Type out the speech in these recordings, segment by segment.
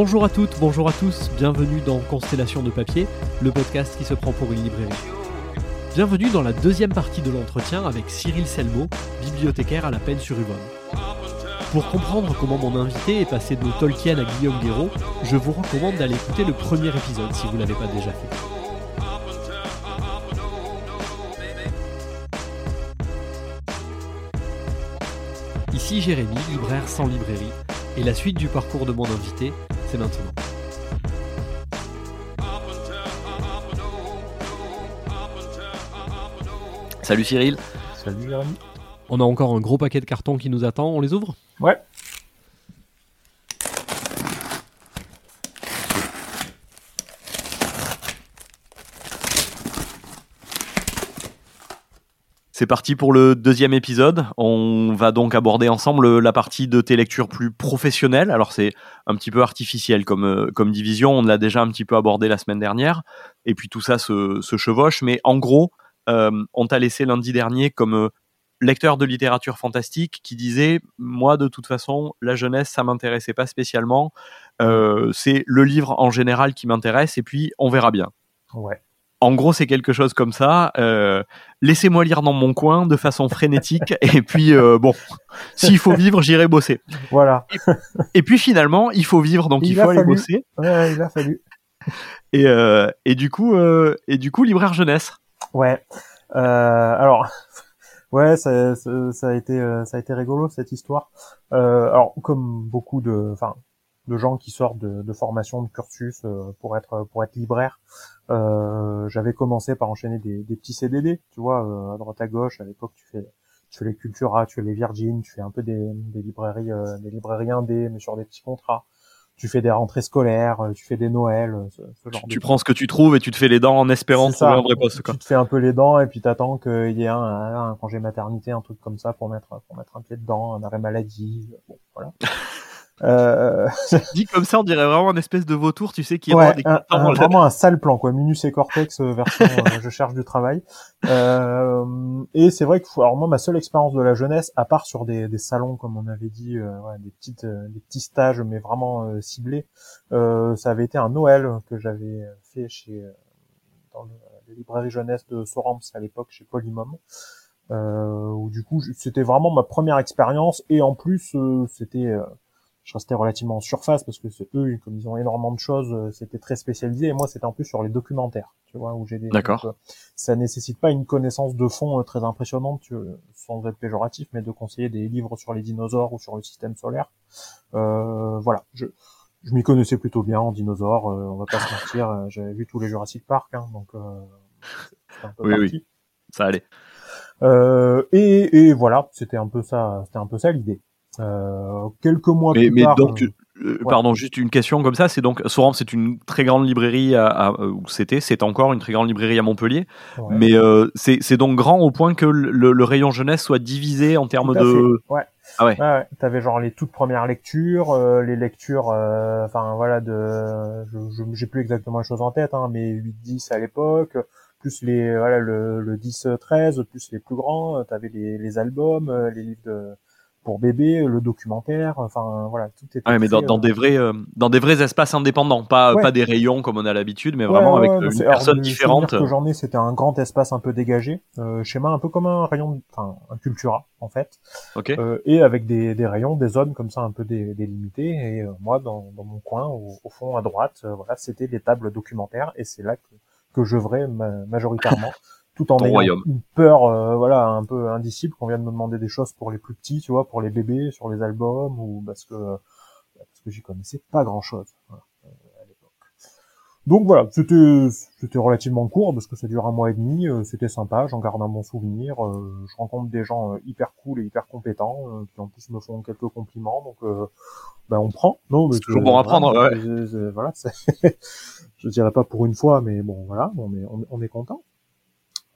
Bonjour à toutes, bonjour à tous, bienvenue dans Constellation de papier, le podcast qui se prend pour une librairie. Bienvenue dans la deuxième partie de l'entretien avec Cyril Selmo, bibliothécaire à la peine sur Yvonne. Pour comprendre comment mon invité est passé de Tolkien à Guillaume Guéraud, je vous recommande d'aller écouter le premier épisode si vous ne l'avez pas déjà fait. Ici Jérémy, libraire sans librairie, et la suite du parcours de mon invité, c'est maintenant. Salut Cyril. Salut Jérémy. On a encore un gros paquet de cartons qui nous attend, on les ouvre? Ouais. C'est parti pour le deuxième épisode. On va donc aborder ensemble la partie de tes lectures plus professionnelles. Alors c'est un petit peu artificiel comme, euh, comme division, on l'a déjà un petit peu abordé la semaine dernière, et puis tout ça se, chevauche, mais en gros, euh, on t'a laissé lundi dernier comme euh, lecteur de littérature fantastique qui disait moi de toute façon la jeunesse ça m'intéressait pas spécialement c'est le livre en général qui m'intéresse et puis on verra bien Ouais. En gros c'est quelque chose comme ça euh, laissez-moi lire dans mon coin de façon frénétique et puis euh, bon s'il faut vivre j'irai bosser Voilà. et puis finalement il faut vivre donc il, Il faut aller fallu. bosser Ouais, il a fallu. et, euh, et du coup euh, et du coup libraire jeunesse Ouais. Euh, alors, ouais, ça, ça, ça a été, euh, ça a été rigolo cette histoire. Euh, alors, comme beaucoup de, enfin, de gens qui sortent de, de formation, de cursus euh, pour être, pour être libraire, euh, j'avais commencé par enchaîner des, des petits CDD, tu vois, euh, à droite à gauche. À l'époque, tu fais, tu fais les Cultura, tu fais les Virgin, tu fais un peu des, des librairies, euh, des librairies indées, mais sur des petits contrats. Tu fais des rentrées scolaires, tu fais des Noëls, ce, ce genre de tu prends ce que tu trouves et tu te fais les dents en espérant trouver ça. un vrai poste quoi Tu te fais un peu les dents et puis t'attends qu'il y ait un, un, un congé maternité, un truc comme ça pour mettre pour mettre un pied dedans, un arrêt maladie. Bon, voilà. Euh, Dit comme ça, on dirait vraiment une espèce de vautour, tu sais, qui ouais, des un- un- vraiment un sale plan quoi, Minus et Cortex euh, version euh, je cherche du travail. Euh, et c'est vrai que alors moi ma seule expérience de la jeunesse, à part sur des, des salons comme on avait dit, euh, ouais, des petites euh, des petits stages mais vraiment ciblés, euh, ça avait été un Noël que j'avais fait chez dans le, la librairie jeunesse de Sorams à l'époque chez Polymom. Euh, où du coup c'était vraiment ma première expérience et en plus euh, c'était euh, je restais relativement en surface parce que c'est eux comme ils ont énormément de choses euh, c'était très spécialisé et moi c'était en plus sur les documentaires tu vois où j'ai des D'accord. donc, euh, ça nécessite pas une connaissance de fond euh, très impressionnante tu- sans être péjoratif mais de conseiller des livres sur les dinosaures ou sur le système solaire euh, voilà je je m'y connaissais plutôt bien en dinosaures euh, on va pas se mentir j'avais vu tous les Jurassic Park hein, donc euh, un peu Oui, oui. Ça allait. Euh, et, et voilà, c'était un peu ça, c'était un peu ça l'idée. Euh, quelques mois Mais, plus mais tard, donc, euh, euh, pardon, juste une question comme ça. C'est donc, Soram, c'est une très grande librairie, à, à- où c'était, c'est encore une très grande librairie à Montpellier. ouais, Mais euh, c'est donc grand au point que le, le rayon jeunesse soit divisé en termes de. fait, ouais. Ah ouais. Ouais, ouais. T'avais genre les toutes premières lectures, euh, les lectures, euh, enfin voilà, de, je, j'ai plus exactement les choses en tête, hein, mais 8-10 à l'époque, plus les, voilà, le, le 10-13, plus les plus grands, euh, t'avais les, les albums, euh, les livres de, pour bébé, le documentaire, enfin voilà, tout. Ah Ouais, mais dans, dans euh, des vrais, euh, dans des vrais espaces indépendants, pas, Ouais. pas des rayons comme on a l'habitude, mais vraiment avec euh, une alors, personne différente. que j'en ai, c'était un grand espace un peu dégagé, euh, schéma un peu comme un rayon, enfin un cultura en fait, Ok. euh, et avec des, des rayons, des zones comme ça un peu dé- délimitées. Et euh, moi, dans, dans mon coin, au, au fond à droite, euh, voilà, c'était des tables documentaires, et c'est là que, que j'œuvrais ma- majoritairement, tout en Ton ayant royaume. une peur, euh, voilà, un peu indicible qu'on vienne me demander des choses pour les plus petits, tu vois, pour les bébés, sur les albums, ou parce que parce que j'y connaissais pas grand chose. Voilà, euh, à l'époque. Donc voilà, c'était c'était relativement court parce que ça dure un mois et demi, euh, c'était sympa, j'en garde un bon souvenir, euh, je rencontre des gens euh, hyper cool et hyper compétents euh, qui en plus me font quelques compliments, donc euh, ben on prend. Non, mais C'est toujours bon à prendre, voilà, ouais. voilà, je dirais pas pour une fois, mais bon voilà, on est on est, on est content.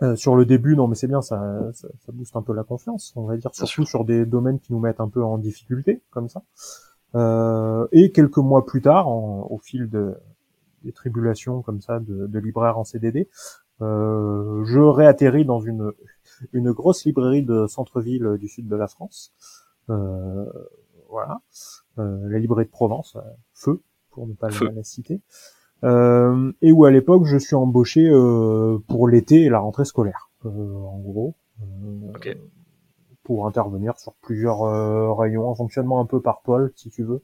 Euh, sur le début, non, mais c'est bien, ça, ça, ça booste un peu la confiance, on va dire, surtout sur des domaines qui nous mettent un peu en difficulté, comme ça. Euh, et quelques mois plus tard, en- au fil de, des tribulations comme ça de, de libraire en CDD, euh, je réatterris dans une, une grosse librairie de centre-ville du sud de la France. Euh, voilà, euh, la librairie de Provence, Feu, pour ne pas la citer. Euh, et où à l'époque je suis embauché euh, pour l'été et la rentrée scolaire, euh, en gros, okay. pour intervenir sur plusieurs rayons, en fonctionnement un peu par pôle, si tu veux,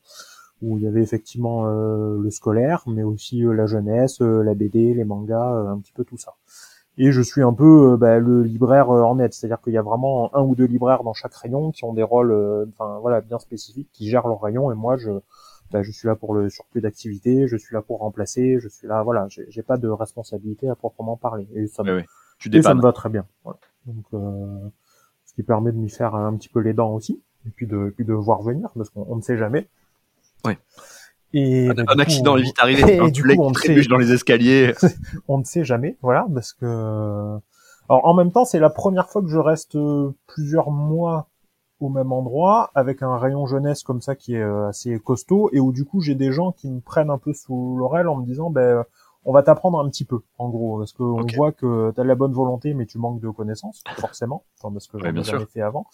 où il y avait effectivement le scolaire, mais aussi la jeunesse, la BD, les mangas, un petit peu tout ça. Et je suis un peu bah, le libraire en net, c'est-à-dire qu'il y a vraiment un ou deux libraires dans chaque rayon qui ont des rôles, enfin voilà, bien spécifiques, qui gèrent leur rayon, et moi je bah, je suis là pour le surplus d'activité, je suis là pour remplacer, je suis là, voilà, j'ai pas de responsabilité à proprement parler. Et ça, me, Tu ça me va très bien. Voilà. Donc, euh, ce qui permet de m'y faire un petit peu les dents aussi, et puis de, puis de voir venir, parce qu'on ne sait jamais. Oui. Et un, bah, un accident est vite arrivé. Et, du coup, on sait, dans les escaliers. on ne sait jamais, voilà, parce que. Alors en même temps, c'est la première fois que je reste plusieurs mois au même endroit avec un rayon jeunesse comme ça qui est euh, assez costaud et où du coup j'ai des gens qui me prennent un peu sous l'oreille en me disant ben on va t'apprendre un petit peu en gros. Parce que on voit que tu as de la bonne volonté mais tu manques de connaissances forcément parce que j'en ai jamais fait avant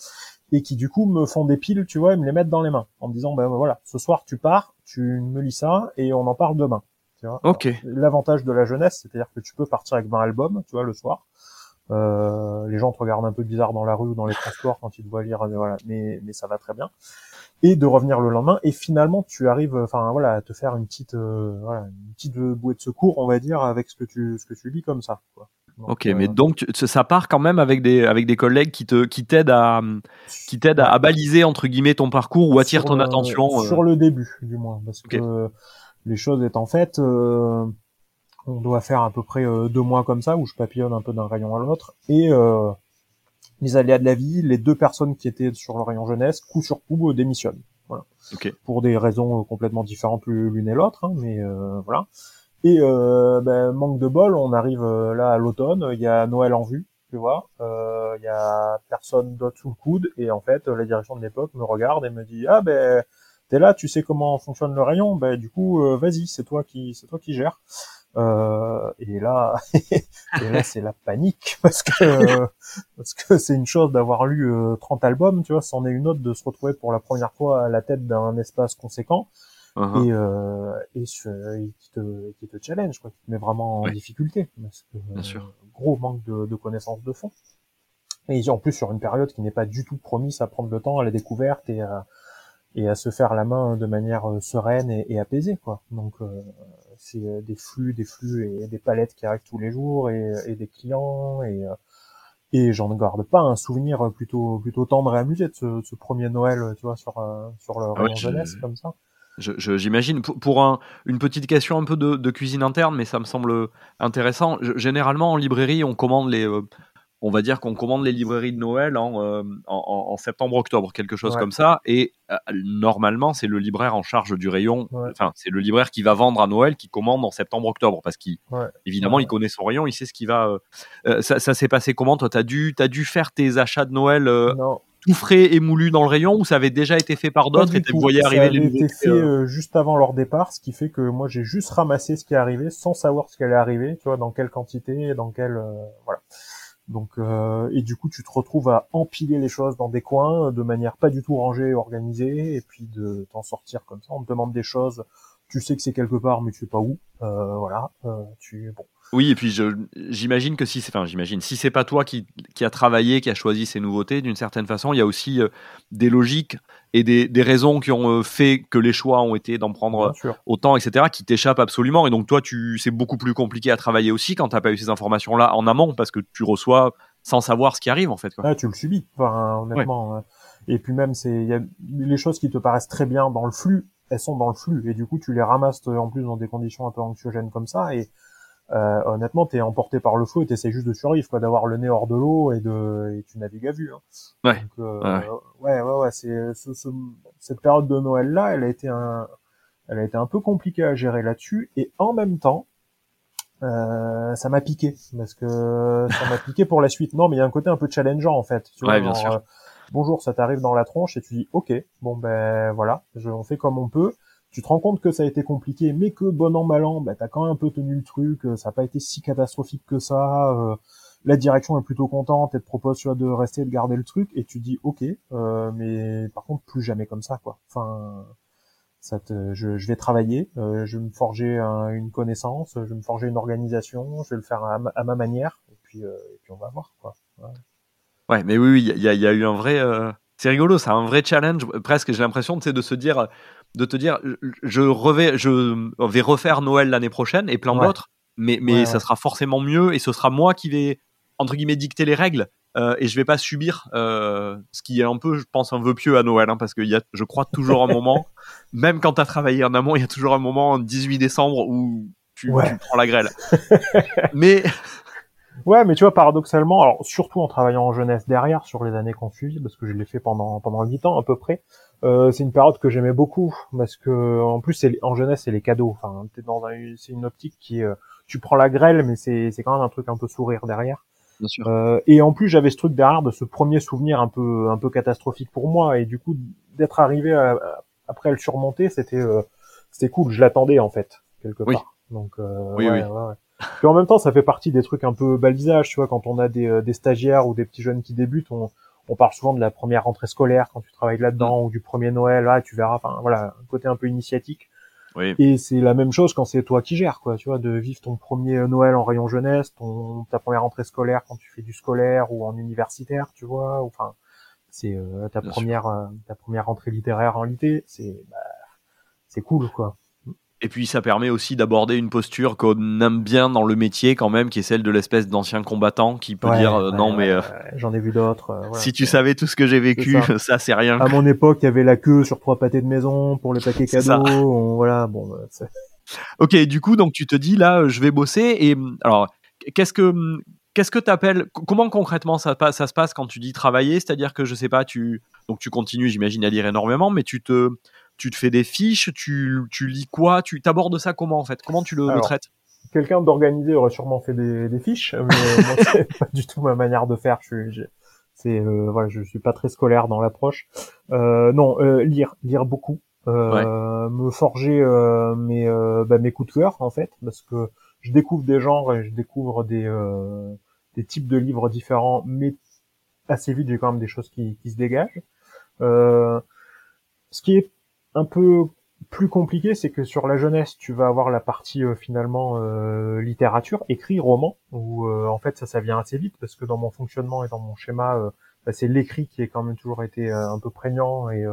et qui du coup me font des piles tu vois et me les mettent dans les mains en me disant ben voilà ce soir tu pars tu me lis ça et on en parle demain tu vois. Ok. L'avantage de la jeunesse c'est-à-dire que tu peux partir avec 20 albums tu vois le soir euh, les gens te regardent un peu bizarre dans la rue ou dans les transports quand ils te voient lire, euh, voilà, mais, mais ça va très bien. Et de revenir le lendemain, et finalement tu arrives, enfin voilà, à te faire une petite, euh, voilà, une petite bouée de secours, on va dire, avec ce que tu, ce que tu lis comme ça. Quoi. ok, mais donc ça part quand même avec des avec des collègues qui te qui t'aident à qui t'aident à, baliser entre guillemets ton parcours ou attirent ton attention. Sur le début, du moins, parce que les choses étant faites, euh, on doit faire à peu près euh, deux mois comme ça où je papillonne un peu d'un rayon à l'autre et euh, les aléas de la vie, les deux personnes qui étaient sur le rayon jeunesse, coup sur coup, euh, démissionnent. Voilà. Pour des raisons euh, complètement différentes l'une et l'autre, hein, mais voilà. Et ben, manque de bol, on arrive là à l'automne, il y a Noël en vue, tu vois, il y a personne d'autre sous le coude, et en fait, la direction de l'époque me regarde et me dit ah ben t'es là, tu sais comment fonctionne le rayon, ben du coup vas-y, c'est toi qui c'est toi qui gères. Euh, et là, et là c'est la panique parce que parce que c'est une chose d'avoir lu 30 euh, albums, tu vois, c'en est une autre de se retrouver pour la première fois à la tête d'un espace conséquent uh-huh. et euh, et qui te qui te challenge, quoi, qui te met vraiment en difficulté parce que Bien sûr. gros manque de, de connaissances de fond. Et en plus sur une période qui n'est pas du tout promise à prendre le temps à la découverte et à, et à se faire la main de manière sereine et, et apaisée, quoi. Donc c'est euh, des flux, des flux et des palettes qui arrivent tous les jours et, et des clients et euh, et j'en garde pas un souvenir plutôt plutôt tendre et amusé de ce, ce premier Noël, tu vois, sur euh, sur le ah jeunesse comme ça. J'imagine pour, pour un, une petite question un peu de, de, cuisine interne, mais ça me semble intéressant. généralement en librairie, on commande les on va dire qu'on commande les librairies de Noël en, euh, en, septembre-octobre, quelque chose comme ça. Et euh, normalement, c'est le libraire en charge du rayon. Enfin, c'est le libraire qui va vendre à Noël qui commande en septembre-octobre parce qu'évidemment, il connaît son rayon, il sait ce qui va. Euh, ça, s'est passé comment Toi, tu as dû, as dû faire tes achats de Noël tout frais et moulu dans le rayon ou ça avait déjà été fait par d'autres et tu voyais arriver les été fait juste avant leur départ, ce qui fait que moi j'ai juste ramassé ce qui est arrivé sans savoir ce qui allait arriver, tu vois, dans quelle quantité, dans quelle voilà. Donc euh, et du coup tu te retrouves à empiler les choses dans des coins de manière pas du tout rangée et organisée et puis de t'en sortir comme ça. On te demande des choses, tu sais que c'est quelque part mais tu sais pas où. Euh, voilà, euh, tu bon. Oui, et puis j'imagine que si c'est, enfin, j'imagine, si c'est pas toi qui, qui a travaillé, qui a choisi ces nouveautés, d'une certaine façon, il y a aussi euh, des logiques et des, des, raisons qui ont euh, fait que les choix ont été d'en prendre autant, etc., qui t'échappent absolument. Et donc toi, tu, c'est beaucoup plus compliqué à travailler aussi quand t'as pas eu ces informations-là en amont, parce que tu reçois sans savoir ce qui arrive en fait. Quoi. Ah, tu le subis, enfin, honnêtement. Hein. Et puis même, c'est, il y a les choses qui te paraissent très bien dans le flux, elles sont dans le flux, et du coup, tu les ramasses en plus dans des conditions un peu anxiogènes comme ça, et euh, honnêtement, t'es emporté par le flot et t'essaies juste de survivre, quoi, d'avoir le nez hors de l'eau et de, et tu navigues à vue. Hein. Ouais. Euh, ouais. ouais. ouais, c'est ce, ce, cette période de Noël là, elle a été un, elle a été un peu compliquée à gérer là-dessus et en même temps, euh, ça m'a piqué parce que ça m'a piqué pour la suite. Non, mais il y a un côté un peu challengeant en fait. Tu vois, bien sûr. Euh, bonjour, ça t'arrive dans la tronche et tu dis ok, bon ben voilà, je, on fait comme on peut tu te rends compte que ça a été compliqué, mais que bon an mal an, bah, t'as quand même un peu tenu le truc, euh, ça n'a pas été si catastrophique que ça. Euh, la direction est plutôt contente, elle te propose tu vois, de rester, de garder le truc, et tu dis ok, euh, mais par contre plus jamais comme ça quoi. Enfin, Ça te, je, je vais travailler, euh, je vais me forger une connaissance, je vais me forger une organisation, je vais le faire à, ma, manière, et puis, et puis on va voir quoi. Ouais, mais oui, il y, a, y, a eu un vrai. C'est rigolo, c'est un vrai challenge. Presque, j'ai l'impression de se dire, de te dire, je, revais, je vais refaire Noël l'année prochaine et plein d'autres, mais, mais ça sera forcément mieux et ce sera moi qui vais entre guillemets dicter les règles euh, et je vais pas subir euh, ce qui est un peu, je pense, un vœu pieux à Noël, hein, parce qu'il y a, je crois, toujours un moment, même quand tu as travaillé en amont, il y a toujours un moment, 18 décembre, où tu, tu prends la grêle. mais Ouais, mais tu vois, paradoxalement, alors surtout en travaillant en jeunesse derrière sur les années qu'on suit, parce que je l'ai fait pendant pendant 8 ans à peu près, euh, c'est une période que j'aimais beaucoup parce que en plus c'est en jeunesse c'est les cadeaux. Enfin, t'es dans un, c'est une optique qui euh, tu prends la grêle, mais c'est c'est quand même un truc un peu sourire derrière. Bien sûr. Euh, et en plus j'avais ce truc derrière de ce premier souvenir un peu un peu catastrophique pour moi et du coup d'être arrivé à, après à le surmonter, c'était euh, c'était cool. Je l'attendais en fait quelque part. Donc euh, oui, ouais, oui. Ouais, puis en même temps, ça fait partie des trucs un peu balisage, tu vois, quand on a des, des stagiaires ou des petits jeunes qui débutent, on, on parle souvent de la première rentrée scolaire quand tu travailles là-dedans mm. ou du premier Noël, là, tu verras, enfin voilà, un côté un peu initiatique. Oui. Et c'est la même chose quand c'est toi qui gères, quoi, tu vois, de vivre ton premier Noël en rayon jeunesse, ton ta première rentrée scolaire quand tu fais du scolaire ou en universitaire, tu vois, enfin, c'est euh, ta première euh, ta première rentrée littéraire en lycée, c'est bah, c'est cool, quoi. Et puis ça permet aussi d'aborder une posture qu'on aime bien dans le métier quand même, qui est celle de l'espèce d'ancien combattant qui peut dire euh, non mais euh, j'en ai vu d'autres. Euh, si tu savais tout ce que j'ai vécu, ça, c'est rien. À mon époque, il y avait la queue sur trois pâtés de maison pour les paquets cadeaux. voilà, bon. Bah, ok, du coup donc tu te dis là, je vais bosser et alors qu'est-ce que qu'est-ce que t'appelles Comment concrètement ça, ça se passe quand tu dis travailler? C'est-à-dire que je sais pas, tu donc tu continues, j'imagine à lire énormément, mais tu te tu te fais des fiches, tu, tu lis quoi, tu t'abordes ça comment en fait? Comment tu le, traites? Quelqu'un d'organisé aurait sûrement fait des, des fiches, mais moi c'est pas du tout ma manière de faire. Je suis, c'est euh, voilà, je suis pas très scolaire dans l'approche. Euh, non, euh, lire, lire beaucoup, euh, me forger euh, mes euh, bah, mes coups de cœur en fait, parce que je découvre des genres et je découvre des des types de livres différents, mais assez vite j'ai quand même des choses qui, qui se dégagent. ce qui est un peu plus compliqué, c'est que sur la jeunesse, tu vas avoir la partie euh, finalement euh, littérature, écrit, roman, où euh, en fait ça, ça vient assez vite parce que dans mon fonctionnement et dans mon schéma, bah, c'est l'écrit qui est quand même toujours été un peu prégnant et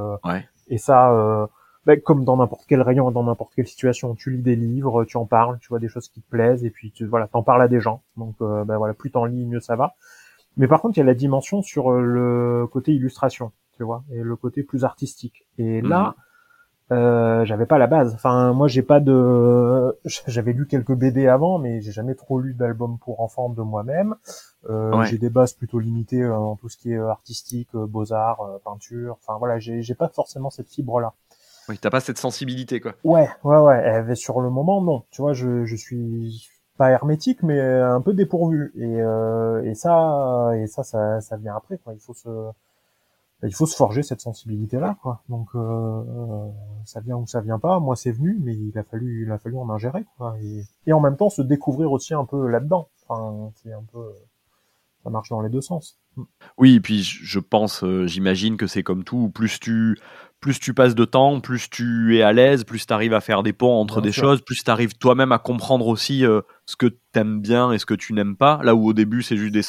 et ça, bah, comme dans n'importe quel rayon, dans n'importe quelle situation, tu lis des livres, tu en parles, tu vois des choses qui te plaisent et puis tu voilà, t'en parles à des gens. Donc bah, voilà, plus t'en lis, mieux ça va. Mais par contre, il y a la dimension sur le côté illustration, tu vois, et le côté plus artistique. Et là mhm. Euh, j'avais pas la base. Enfin, moi, j'ai pas de. J'avais lu quelques BD avant, mais j'ai jamais trop lu d'albums pour enfants de moi-même. Euh, J'ai des bases plutôt limitées euh, en tout ce qui est euh, artistique, beaux arts, peinture. Enfin voilà, j'ai pas forcément cette fibre-là. Oui, t'as pas cette sensibilité, quoi. Ouais, ouais, ouais. sur le moment, non. Tu vois, je, je suis pas hermétique, mais un peu dépourvu. Et, et ça, et ça, ça, ça vient après. Quoi. Il faut se il faut se forger cette sensibilité là quoi. Donc euh, euh, ça vient ou ça vient pas moi c'est venu mais il a fallu il a fallu en ingérer quoi et, et en même temps se découvrir aussi un peu là dedans enfin c'est un peu ça marche dans les deux sens. Oui et puis je pense euh, j'imagine que c'est comme tout plus tu plus tu passes de temps plus tu es à l'aise plus tu arrives à faire des ponts entre des choses plus tu arrives toi-même à comprendre aussi ce que tu aimes bien et ce que tu n'aimes pas. Là où au début c'est juste des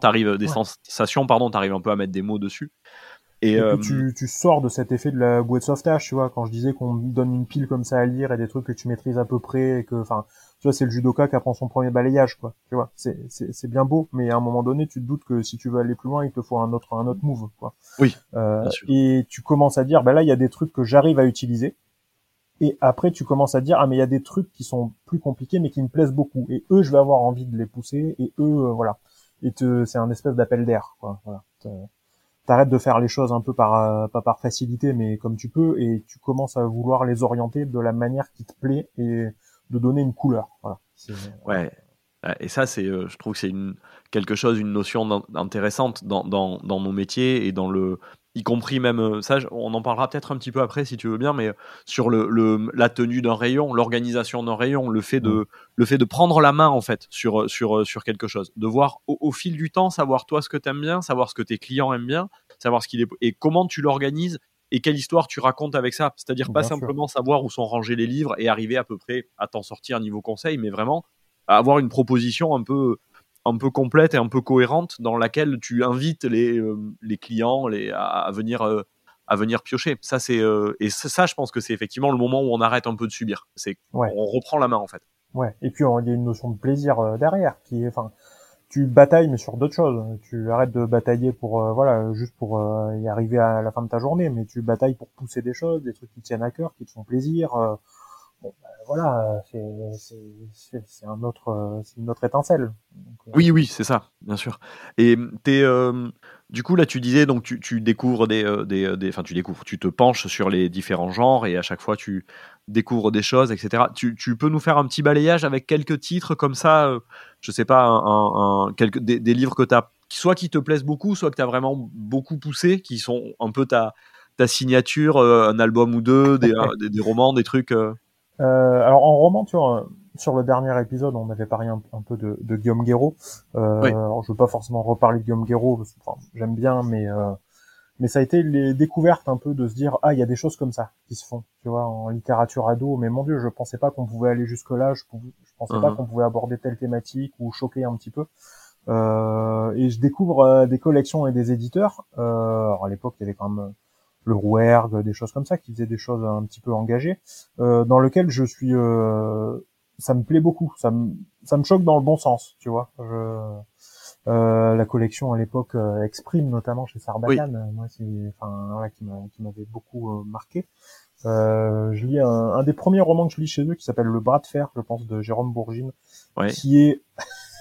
t'arrives des sensations, pardon, t'arrives un peu à mettre des mots dessus. Et, euh, tu, tu, sors de cet effet de la bouée de sauvetage, tu vois, quand je disais qu'on donne une pile comme ça à lire et des trucs que tu maîtrises à peu près et que, enfin, tu vois, c'est le judoka qui apprend son premier balayage, quoi, tu vois, c'est, c'est, bien beau, mais à un moment donné, tu te doutes que si tu veux aller plus loin, il te faut un autre, un autre move, quoi. Oui. Euh, et tu commences à dire, bah là, il y a des trucs que j'arrive à utiliser. Et après, tu commences à dire, ah, mais il y a des trucs qui sont plus compliqués, mais qui me plaisent beaucoup. Et eux, je vais avoir envie de les pousser. Et eux, euh, voilà et c'est un espèce d'appel d'air, quoi. T'arrêtes de faire les choses un peu par, euh, pas par facilité, mais comme tu peux, et tu commences à vouloir les orienter de la manière qui te plaît et de donner une couleur. Voilà. Ouais. Et ça, c'est, euh, je trouve que c'est une quelque chose, une notion intéressante dans, dans, dans nos métiers et dans le y compris même euh, ça, on en parlera peut-être un petit peu après si tu veux bien, mais sur le, la tenue d'un rayon, l'organisation d'un rayon, le fait de le fait de prendre la main en fait sur sur sur quelque chose, de voir au, fil du temps, savoir toi ce que tu aimes bien, savoir ce que tes clients aiment bien, savoir ce qu'il est et comment tu l'organises et quelle histoire tu racontes avec ça. C'est-à-dire pas sûr. simplement savoir où sont rangés les livres et arriver à peu près à t'en sortir niveau conseil, mais vraiment avoir une proposition un peu un peu complète et un peu cohérente dans laquelle tu invites les, euh, les clients les, à, à venir euh, à venir piocher. Ça c'est euh, et ça, ça, je pense que c'est effectivement le moment où on arrête un peu de subir. C'est Ouais. on reprend la main en fait. Ouais. Et puis, il y a une notion de plaisir euh, derrière qui est, enfin, tu batailles, mais sur d'autres choses. Tu arrêtes de batailler pour, euh, voilà, juste pour y arriver à la fin de ta journée, mais tu batailles pour pousser des choses, des trucs qui tiennent à cœur, qui te font plaisir. bon, bah, voilà, c'est, un autre, c'est une autre étincelle. Oui, oui, c'est ça, bien sûr. Et t'es, euh, du coup, là, tu disais, donc tu, tu découvres des, euh, des, euh, des- enfin, tu découvres, tu te penches sur les différents genres et à chaque fois, tu découvres des choses, etc. Tu, tu peux nous faire un petit balayage avec quelques titres comme ça, euh, je sais pas, un, quelques, des, des livres que t'as, soit qui te plaisent beaucoup, soit que t'as vraiment beaucoup poussé, qui sont un peu ta, ta signature, un album ou deux, des, des, romans, des trucs. alors en roman, tu vois, sur le dernier épisode, on avait parlé un, un peu de, de Guillaume Guéraud. Euh, Oui. alors je veux pas forcément reparler de Guillaume Guéraud, parce que, enfin, j'aime bien, mais euh, mais ça a été les découvertes un peu de se dire ah il y a des choses comme ça qui se font, tu vois, en littérature ado. Mais mon dieu, je pensais pas qu'on pouvait aller jusque là. Je, pouvais, je pensais pas Mhm. qu'on pouvait aborder telle thématique ou choquer un petit peu. Euh, et je découvre euh, des collections et des éditeurs. Euh, alors à l'époque, il y avait quand même euh, le Rouergue, des choses comme ça, qui faisaient des choses un petit peu engagées, euh, dans lequel je suis, euh, ça me plaît beaucoup, ça me, ça me choque dans le bon sens, tu vois. Je, euh, la collection à l'époque euh, Exprime notamment chez Sarbacane, euh, moi c'est, enfin voilà, qui m'a, qui m'avait beaucoup euh, marqué. Euh, je lis un, un des premiers romans que je lis chez eux qui s'appelle Le Bras de fer, je pense, de Jérôme Bourgine, qui est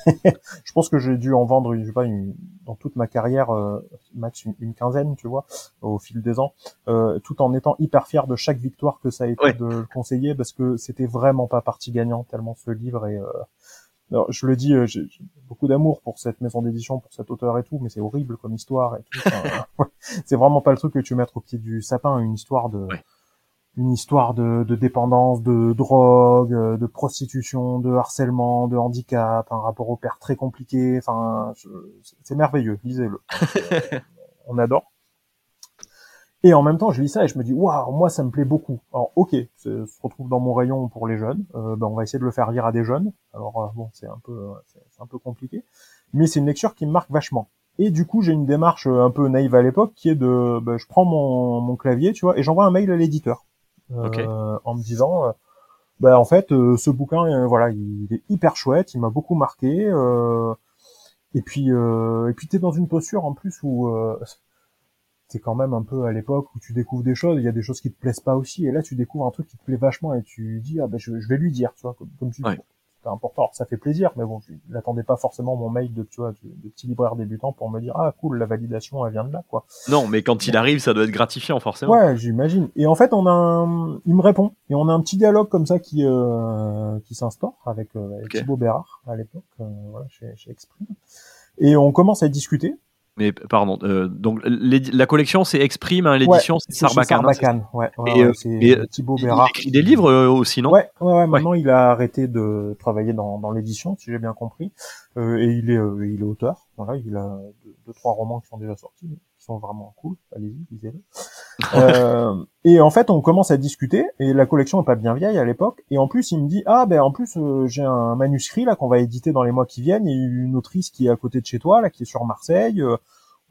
je pense que j'ai dû en vendre, je sais pas, une- dans toute ma carrière, euh, max une, une quinzaine, tu vois, au fil des ans, euh, tout en étant hyper fier de chaque victoire que ça a été Ouais. de le conseiller, parce que c'était vraiment pas partie gagnante tellement ce livre est. Euh... Alors, je le dis, j'ai beaucoup d'amour pour cette maison d'édition, pour cet auteur et tout, mais c'est horrible comme histoire et tout. Enfin, ouais. c'est vraiment pas le truc que tu mets au pied du sapin, une histoire de. Ouais. Une histoire de, de dépendance, de drogue, euh, de prostitution, de harcèlement, de handicap, un rapport au père très compliqué. Enfin, c'est merveilleux. Lisez-le. On adore. Et en même temps, je lis ça et je me dis, waouh, moi, ça me plaît beaucoup. Alors, ok, ça se retrouve dans mon rayon pour les jeunes. Euh, ben, on va essayer de le faire lire à des jeunes. Alors, euh, bon, c'est un peu, euh, c'est un peu compliqué. Mais c'est une lecture qui me marque vachement. Et du coup, j'ai une démarche un peu naïve à l'époque qui est de, ben, je prends mon, mon clavier, tu vois, et j'envoie un mail à l'éditeur. Euh. En me disant, euh, ben, en fait, euh, ce bouquin, voilà, il est hyper chouette, il m'a beaucoup marqué. euh, et puis, euh, et puis t'es dans une posture en plus où euh, c'est quand même un peu à l'époque où tu découvres des choses, il y a des choses qui te plaisent pas aussi, et là tu découvres un truc qui te plaît vachement et tu dis ah ben je, je vais lui dire, tu vois, comme, comme tu dis. C'est important, Alors, ça fait plaisir, mais bon, je n'attendais pas forcément mon mail de tu vois de, de petit libraire débutant pour me dire ah cool la validation elle vient de là quoi. Non, mais quand il arrive, ça doit être gratifiant forcément. Ouais, j'imagine. Et en fait, on a un... il me répond et on a un petit dialogue comme ça qui euh, qui s'instaure avec, euh, avec. Thibaut Bérard à l'époque, euh, voilà, chez, chez Exprime. Et on commence à discuter. Mais pardon, euh, donc la collection c'est Exprime, hein, l'édition c'est Sarbacane. hein, Sarbacane, ouais. ouais, Et, ouais, euh, c'est et, Thibaut Il, il Bérard. écrit des livres euh, aussi, non? Ouais, ouais, ouais, maintenant il a arrêté de travailler dans, dans l'édition, si j'ai bien compris, euh, et il est, euh, il est auteur. Voilà, il a deux, deux, trois romans qui sont déjà sortis, qui sont vraiment cool. Allez-y, lisez-les. Euh, et en fait, on commence à discuter, et la collection est pas bien vieille à l'époque. Et en plus, il me dit ah ben en plus euh, j'ai un manuscrit là qu'on va éditer dans les mois qui viennent. Il y a une autrice qui est à côté de chez toi là, qui est sur Marseille. euh,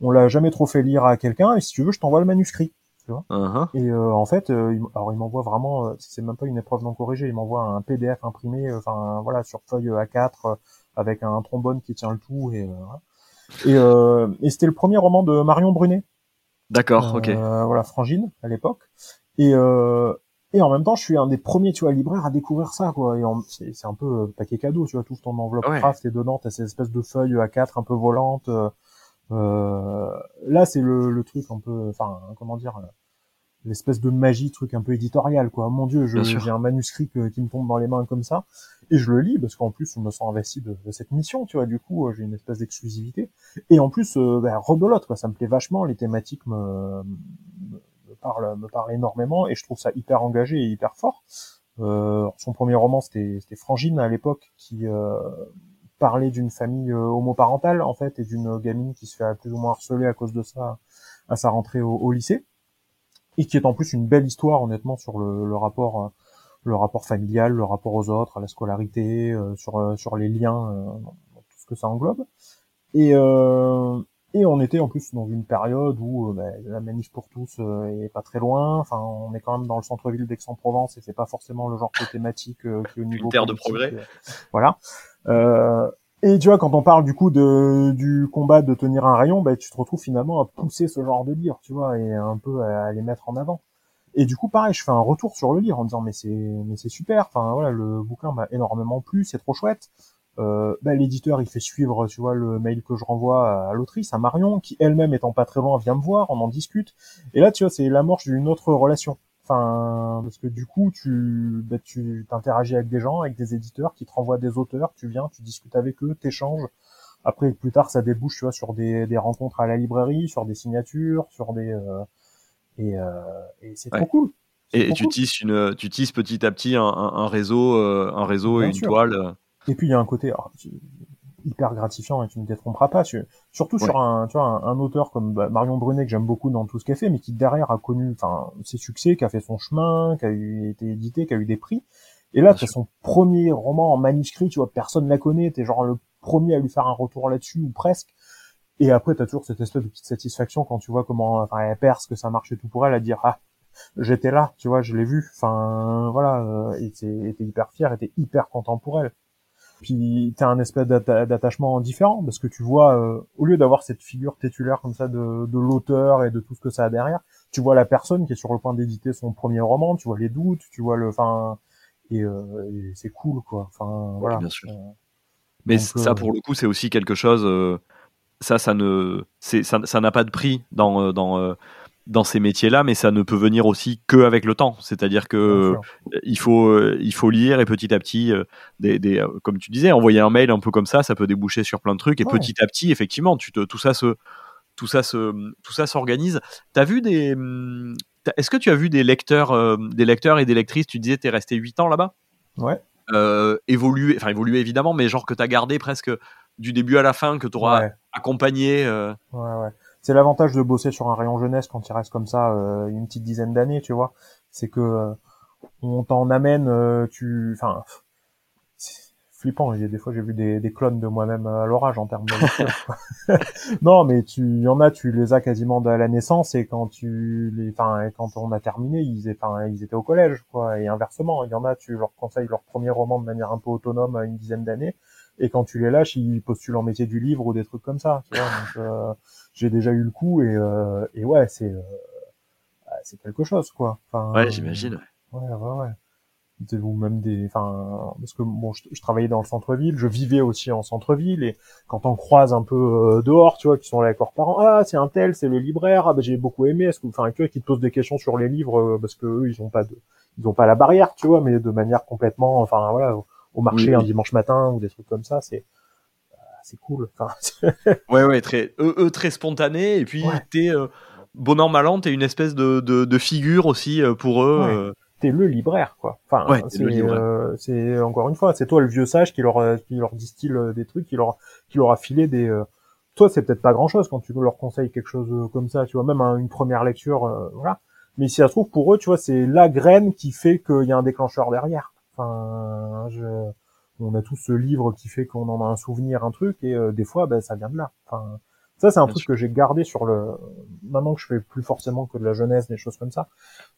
on l'a jamais trop fait lire à quelqu'un, et si tu veux, je t'envoie le manuscrit. Uh-huh. Et euh, en fait, alors il m'envoie vraiment, c'est même pas une épreuve non corrigée, il m'envoie un PDF imprimé, enfin voilà, sur feuille A4 euh, avec un trombone qui tient le tout et et, euh, et c'était le premier roman de Marion Brunet, D'accord, ok. euh, voilà Frangine à l'époque. Et euh, et en même temps, je suis un des premiers, tu vois, libraires à découvrir ça, quoi. Et c'est c'est un peu euh, paquet cadeau, tu vois, tout ton enveloppe Ouais. craft et dedans, t'as ces espèces de feuilles A4 un peu volantes. euh, là, c'est le, le truc un peu, enfin, comment dire, l'espèce de magie, truc un peu éditorial, quoi. Mon Dieu, j'ai un manuscrit que- qui me tombe dans les mains comme ça, et je le lis parce qu'en plus, je me sens investi de, de cette mission, tu vois. Du coup, euh, j'ai une espèce d'exclusivité. Et en plus, euh, ben, rebelote, quoi. Ça me plaît vachement. Les thématiques me, me, me parlent, me parlent énormément, et je trouve ça hyper engagé et hyper fort. Euh, son premier roman, c'était Frangine à l'époque, qui euh, parlait d'une famille euh, homoparentale en fait, et d'une gamine qui se fait plus ou moins harceler à cause de ça à sa rentrée au, au lycée. et qui est en plus une belle histoire honnêtement sur le, le rapport le rapport familial, le rapport aux autres, à la scolarité, sur sur les liens, tout ce que ça englobe. Et et on était en plus dans une période où euh, bah, la manif pour tous euh, est pas très loin. Enfin, on est quand même dans le centre-ville d'Aix-en-Provence et c'est pas forcément le genre de thématique euh, qui au niveau une terre de progrès. voilà. et tu vois, quand on parle du coup de du combat de tenir un rayon, bah, tu te retrouves finalement à pousser ce genre de livre, tu vois, et un peu à, les mettre en avant. Et du coup, pareil, je fais un retour sur le livre en disant mais c'est mais c'est super. Enfin voilà, le bouquin m'a énormément plu, c'est trop chouette. Euh, bah, l'éditeur il fait suivre tu vois le mail que je renvoie à l'autrice à Marion qui elle-même étant pas très loin vient me voir on en discute. Et là tu vois c'est l'amorce d'une autre relation. Enfin parce que du coup tu bah, tu t'interagis avec des gens avec des éditeurs qui te renvoient des auteurs tu viens tu discutes avec eux t'échanges. Après plus tard ça débouche tu vois sur des, des rencontres à la librairie sur des signatures sur des euh, et, euh, et c'est trop cool et, tu tisses une tu tisses petit à petit un, un, réseau un réseau et une toile et puis il y a un côté hyper gratifiant et tu ne te tromperas pas. Surtout sur un, tu vois, un, auteur comme bah, Marion Brunet que j'aime beaucoup dans tout ce qu'elle fait, mais qui derrière a connu, enfin, ses succès, qui a fait son chemin, qui a eu, été édité, qui a eu des prix. Et là, c'est son premier roman en manuscrit, tu vois, personne la connaît, t'es genre le premier à lui faire un retour là-dessus ou presque. Et après, t'as toujours cette espèce de petite satisfaction quand tu vois comment, enfin, elle perce, que ça marchait tout pour elle, à dire ah, j'étais là, tu vois, je l'ai vu. Enfin, voilà, euh, et t'es hyper fier, et t'es hyper content pour elle puis t'as un espèce d'attachement différent parce que tu vois euh, au lieu d'avoir cette figure titulaire comme ça de, de l'auteur et de tout ce que ça a derrière tu vois la personne qui est sur le point d'éditer son premier roman tu vois les doutes tu vois le enfin et, euh, c'est cool quoi enfin voilà bien sûr. Euh, mais ça pour le coup c'est aussi quelque chose ça ça ne c'est ça n'a pas de prix dans dans dans ces métiers-là, mais ça ne peut venir aussi que avec le temps. C'est-à-dire que euh, il faut euh, il faut lire et petit à petit, euh, des, des, comme tu disais, envoyer un mail un peu comme ça, ça peut déboucher sur plein de trucs et petit à petit, effectivement, tu te, tout ça se tout ça se tout ça s'organise. T'as vu des hum, est-ce que tu as vu des lecteurs des lecteurs et des lectrices Tu disais tu es resté 8 ans là-bas? Ouais. évoluer, enfin évoluer évidemment, mais genre que tu as gardé presque du début à la fin, que tu auras accompagné. Ouais, ouais c'est l'avantage de bosser sur un rayon jeunesse quand il reste comme ça euh, une petite dizaine d'années, tu vois. C'est que euh, on t'en amène, euh, tu, enfin, flippant. Il des fois j'ai vu des, des clones de moi-même à l'orage en termes de non, mais tu, y en a, tu les as quasiment à la naissance et quand tu les, enfin, quand on a terminé, ils étaient, ils étaient au collège, quoi. Et inversement, il y en a, tu leur conseilles leur premier roman de manière un peu autonome à une dizaine d'années et quand tu les lâches, ils postulent en métier du livre ou des trucs comme ça. Tu vois, donc, j'ai déjà eu le coup et, euh, et ouais, c'est euh, bah, c'est quelque chose quoi. Enfin, ouais, j'imagine. Ouais, ouais, ouais. Ou même des, enfin, parce que bon, je, travaillais dans le centre-ville, je vivais aussi en centre-ville et quand on croise un peu euh, dehors, tu vois, qui sont là avec leurs parents, ah c'est un tel, c'est le libraire, ah bah, j'ai beaucoup aimé, est-ce que, enfin, tu vois, qui te posent des questions sur les livres parce que eux, ils ont pas de, ils ont pas la barrière, tu vois, mais de manière complètement, enfin voilà, au, marché un dimanche matin ou des trucs comme ça, c'est c'est cool. Enfin, ouais, ouais, très, eux, très spontané. Et puis, t'es euh, bon an, mal an, t'es une espèce de, de, figure aussi euh, pour eux. Euh. T'es le libraire, quoi. Enfin, c'est encore une fois, c'est toi le vieux sage qui leur, qui leur distille des trucs, qui leur, qui leur a filé des. toi, c'est peut-être pas grand chose quand tu leur conseilles quelque chose comme ça, tu vois, même une première lecture, voilà. Mais si ça se trouve, pour eux, tu vois, c'est la graine qui fait qu'il y a un déclencheur derrière. Enfin, je on a tous ce livre qui fait qu'on en a un souvenir, un truc, et euh, des fois, ben, ça vient de là. Enfin, ça, c'est un truc que j'ai gardé sur le. Maintenant que je fais plus forcément que de la jeunesse, des choses comme ça,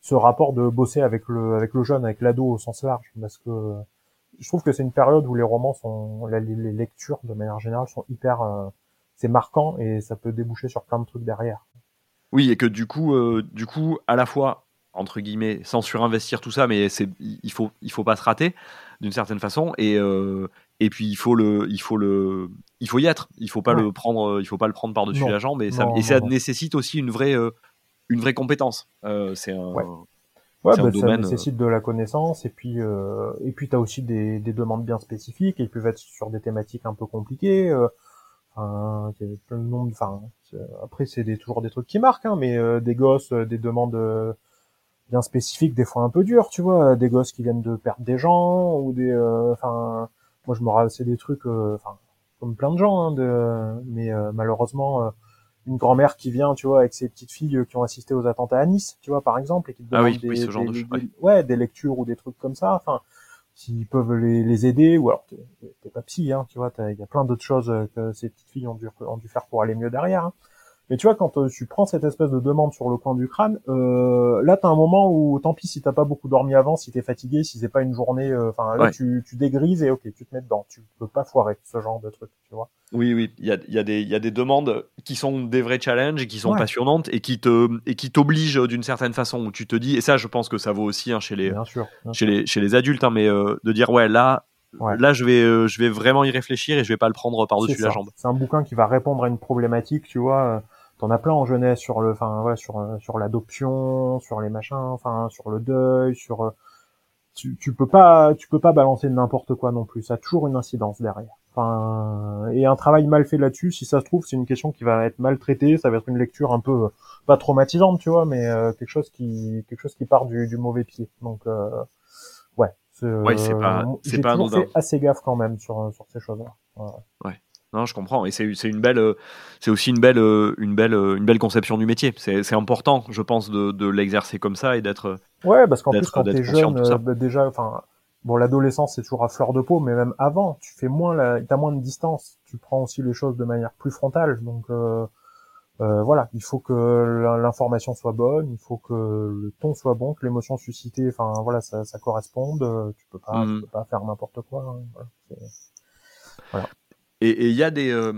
ce rapport de bosser avec le avec le jeune, avec l'ado au sens large, parce que je trouve que c'est une période où les romans sont, les, lectures de manière générale sont hyper, euh, c'est marquant et ça peut déboucher sur plein de trucs derrière. Oui, et que du coup, euh, du coup, à la fois entre guillemets, sans surinvestir tout ça, mais c'est il faut il faut pas se rater d'une certaine façon. Et euh, et puis il faut le il faut le il faut y être. Il faut pas le prendre il faut pas le prendre par dessus la jambe et ça et ça nécessite aussi une vraie euh, une vraie compétence. Euh, c'est un ouais, bah, ça nécessite de la connaissance et puis et puis t'as aussi des, des demandes bien spécifiques et ils peuvent être sur des thématiques un peu compliquées enfin plein de nombre enfin après c'est des, toujours des trucs qui marquent hein, mais des gosses des demandes bien spécifiques, des fois un peu durs, tu vois, des gosses qui viennent de perdre des gens ou des, euh, enfin, moi je me c'est des trucs, euh, enfin, comme plein de gens, hein, de, mais euh, malheureusement, une grand-mère qui vient, tu vois, avec ses petites filles qui ont assisté aux attentats à Nice, tu vois, par exemple, et qui te ah demandent oui, des, ce genre des- de des- ouais, des lectures ou des trucs comme ça. Enfin, s'ils peuvent les, les aider, ou alors t'es pas psy, hein, tu vois, t'as- il y a plein d'autres choses que ces petites filles ont dû, ont dû faire pour aller mieux derrière. hein. Mais tu vois, quand euh, tu prends cette espèce de demande sur le coin du crâne, euh, là, t'as un moment où, tant pis si t'as pas beaucoup dormi avant, si t'es fatigué, si c'est pas une journée, euh, enfin Ouais. tu, tu dégrises et ok, tu te mets dedans. Tu peux pas foirer ce genre de truc, tu vois. Oui, oui, il y a, il y, a des- il y a des demandes qui sont des vrais challenges et qui sont Ouais. passionnantes et qui te et qui t'obligent d'une certaine façon où tu te dis et ça je pense que ça vaut aussi hein, chez les Bien sûr. bien chez les chez les adultes hein, mais euh, de dire ouais là Ouais. là je vais euh, je vais vraiment y réfléchir et je vais pas le prendre par dessus C'est la jambe. C'est un bouquin qui va répondre à une problématique, tu vois. T'en as plein en jeunesse sur le, enfin voilà, sur euh, sur l'adoption, sur les machins, enfin sur le deuil, sur. euh, Tu, tu peux pas, tu peux pas balancer n'importe quoi non plus. Ça a toujours une incidence derrière. Enfin, et un travail mal fait là-dessus, si ça se trouve, c'est une question qui va être mal traitée. Ça va être une lecture un peu euh, pas traumatisante, tu vois, mais euh, quelque chose qui, quelque chose qui part du, du mauvais pied. Donc, euh, ouais. C'est Ouais, c'est pas- c'est pas assez gaffe quand même sur sur ces choses-là. Ouais. Non, je comprends. Et c'est une belle euh, c'est aussi une belle euh, une belle euh, une belle conception du métier. C'est important je pense de de l'exercer comme ça et d'être Ouais, parce qu'en plus quand t'es jeune, bah, déjà, enfin, bon, l'adolescence c'est toujours à fleur de peau, mais même avant, tu fais moins, la... t'as moins de distance, tu prends aussi les choses de manière plus frontale, donc euh, euh, voilà, il faut que l'information soit bonne, il faut que le ton soit bon, que l'émotion suscitée, enfin voilà, ça, ça corresponde. Tu peux pas, tu peux pas faire n'importe quoi. hein, voilà, Et il y a des euh,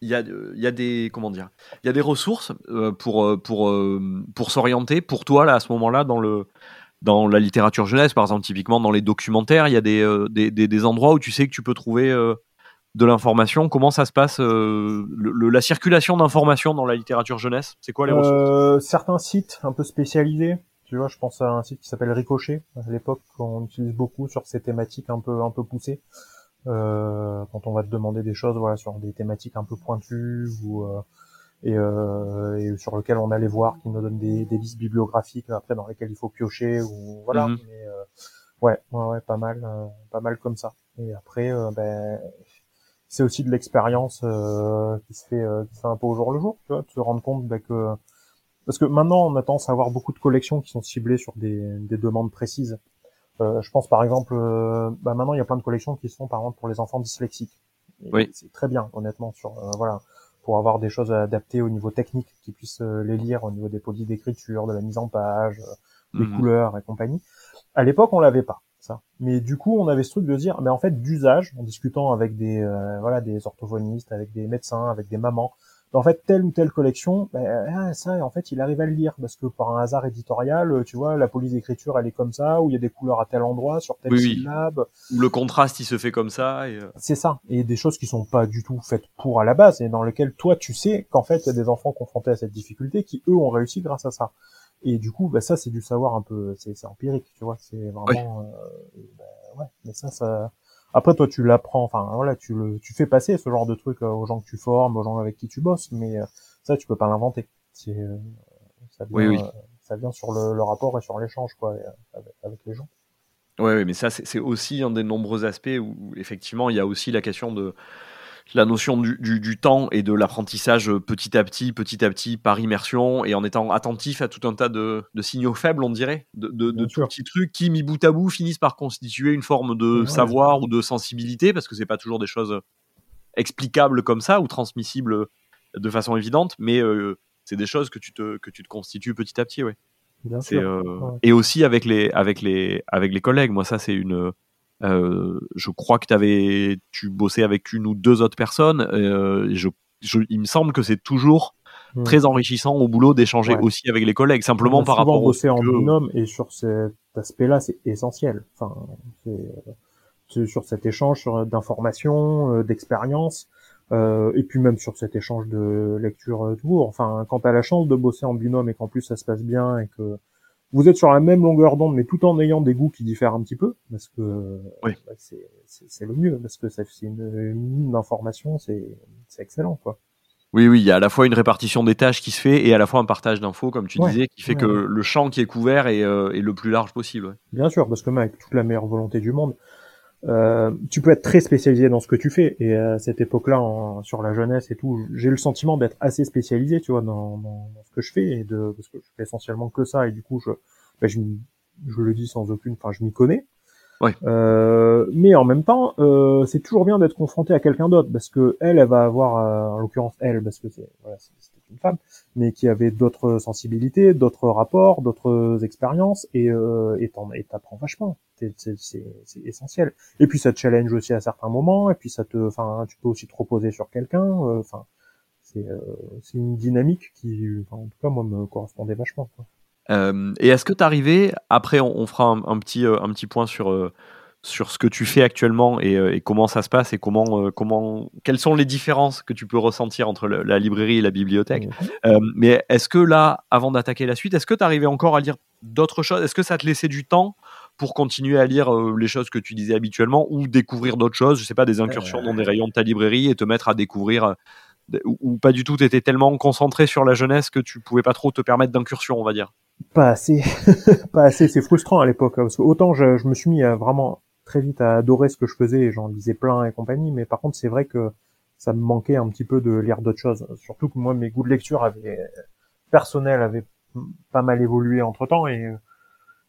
il y a il y a des comment dire il y a des ressources euh, pour euh, pour pour s'orienter pour toi là à ce moment-là dans le dans la littérature jeunesse par exemple typiquement dans les documentaires il y a des euh, des, des, des endroits où tu sais que tu peux trouver euh, de l'information. Comment ça se passe euh, le- le- la circulation d'informations dans la littérature jeunesse? C'est quoi les ressources? certains sites un peu spécialisés, tu vois, je pense à un site qui s'appelle Ricochet, à l'époque qu'on utilise beaucoup sur ces thématiques un peu un peu poussées. Euh, quand on va te demander des choses, voilà, sur des thématiques un peu pointues ou euh, et, euh, et sur lequel on allait voir, qui nous donne des, des listes bibliographiques après dans lesquelles il faut piocher ou voilà. Mhm. Mais euh, ouais, ouais, ouais, pas mal, euh, pas mal comme ça. Et après, euh, ben c'est aussi de l'expérience euh, qui se fait euh, qui se fait un peu au jour le jour, tu vois, de se rendre compte ben, que parce que maintenant on a tendance à avoir beaucoup de collections qui sont ciblées sur des, des demandes précises. Euh, je pense par exemple, euh, bah maintenant il y a plein de collections qui se font par exemple pour les enfants dyslexiques. Et Oui. C'est très bien honnêtement sur euh, voilà pour avoir des choses adaptées au niveau technique qui puissent euh, les lire au niveau des polices d'écriture, de la mise en page, euh, des Mhm. couleurs et compagnie. À l'époque, on l'avait pas ça. Mais du coup, on avait ce truc de dire, mais en fait, d'usage, en discutant avec des euh, voilà des orthophonistes, avec des médecins, avec des mamans, en fait, telle ou telle collection, ben, ah, ça, en fait, il arrive à le lire parce que par un hasard éditorial, tu vois, la police d'écriture, elle est comme ça, où il y a des couleurs à tel endroit, sur telle Oui, syllabe. le contraste il se fait comme ça et, euh, C'est ça. Et des choses qui sont pas du tout faites pour à la base et dans lesquelles toi, tu sais qu'en fait, il y a des enfants confrontés à cette difficulté qui, eux, ont réussi grâce à ça. Et du coup, bah, ça, c'est du savoir un peu, c'est empirique, tu vois, c'est vraiment, euh, bah, ouais, mais ça, ça, après, toi, tu l'apprends, enfin, voilà, tu le, tu fais passer ce genre de truc euh, aux gens que tu formes, aux gens avec qui tu bosses, mais euh, ça, tu peux pas l'inventer. Euh, ça vient, Oui, oui. ça vient sur le, le rapport et sur l'échange, quoi, avec, avec les gens. Ouais, ouais, mais ça, c'est aussi un des nombreux aspects où, effectivement, il y a aussi la question de la notion du, du- du temps et de l'apprentissage petit à petit, petit à petit, par immersion, et en étant attentif à tout un tas de, de signaux faibles, on dirait, de, de, de Bien tout petits trucs qui, mis bout à bout, finissent par constituer une forme de Ouais. savoir ou de sensibilité, parce que c'est pas toujours des choses explicables comme ça ou transmissibles de façon évidente, mais euh, c'est des choses que tu te, que tu te constitues petit à petit, ouais. Bien C'est, sûr. euh, Ouais. Et aussi avec les, avec, les, avec les collègues. Moi, ça, c'est une. Euh, je crois que avais, tu bossais avec une ou deux autres personnes. euh, et je, je- il me semble que c'est toujours Mm. très enrichissant au boulot d'échanger Ouais. aussi avec les collègues, simplement par rapport fait en que- binôme et sur cet aspect-là, c'est essentiel. Enfin, c'est sur cet échange d'informations, euh, d'expériences, euh, et puis même sur cet échange de lecture tout court. Enfin, quand tu as la chance de bosser en binôme et qu'en plus ça se passe bien et que vous êtes sur la même longueur d'onde, mais tout en ayant des goûts qui diffèrent un petit peu, parce que euh, Oui. bah, c'est c'est- c'est le mieux, parce que c'est une, mine d'informations, c'est c'est excellent, quoi. Oui, oui, il y a à la fois une répartition des tâches qui se fait et à la fois un partage d'infos, comme tu Ouais. disais, qui fait Ouais, que ouais. le champ qui est couvert est, euh, est le plus large possible. Bien sûr, parce que même avec toute la meilleure volonté du monde, euh, tu peux être très spécialisé dans ce que tu fais. Et à cette époque-là, sur la jeunesse et tout, j'ai le sentiment d'être assez spécialisé, tu vois, dans, dans, ce que je fais et de parce que je fais essentiellement que ça. Et du coup, je, ben, je, je le dis sans aucune, enfin, je m'y connais. Ouais. Euh, mais en même temps, euh, c'est toujours bien d'être confronté à quelqu'un d'autre parce que elle, elle va avoir, euh, en l'occurrence elle, parce que c'est voilà, une femme, mais qui avait d'autres sensibilités, d'autres rapports, d'autres expériences, et euh, et t'apprends vachement. C'est essentiel. Et puis ça te challenge aussi à certains moments, et puis ça te, enfin, tu peux aussi te reposer sur quelqu'un. Euh, enfin, c'est euh, c'est une dynamique qui, en tout cas, moi, me correspondait vachement. Quoi. Euh, et est-ce que tu arrivé, après on, fera un, petit, euh, un petit point sur, sur ce que tu fais actuellement et, comment ça se passe et comment, comment, quelles sont les différences que tu peux ressentir entre la librairie et la bibliothèque. mais est-ce que là, avant d'attaquer la suite, est-ce que tu arrivais encore à lire d'autres choses? Est-ce que ça te laissait du temps pour continuer à lire les choses que tu disais habituellement ou découvrir d'autres choses, je sais pas, des incursions dans des rayons de ta librairie et te mettre à découvrir ou, pas du tout, tu étais tellement concentré sur la jeunesse que tu pouvais pas trop te permettre d'incursion, on va dire. Pas assez, pas assez. C'est frustrant à l'époque hein, parce que autant je, je, me suis mis à vraiment très vite à adorer ce que je faisais, et j'en lisais plein et compagnie, mais par contre c'est vrai que ça me manquait un petit peu de lire d'autres choses. Surtout que moi mes goûts de lecture avaient personnels avaient pas mal évolué entre temps et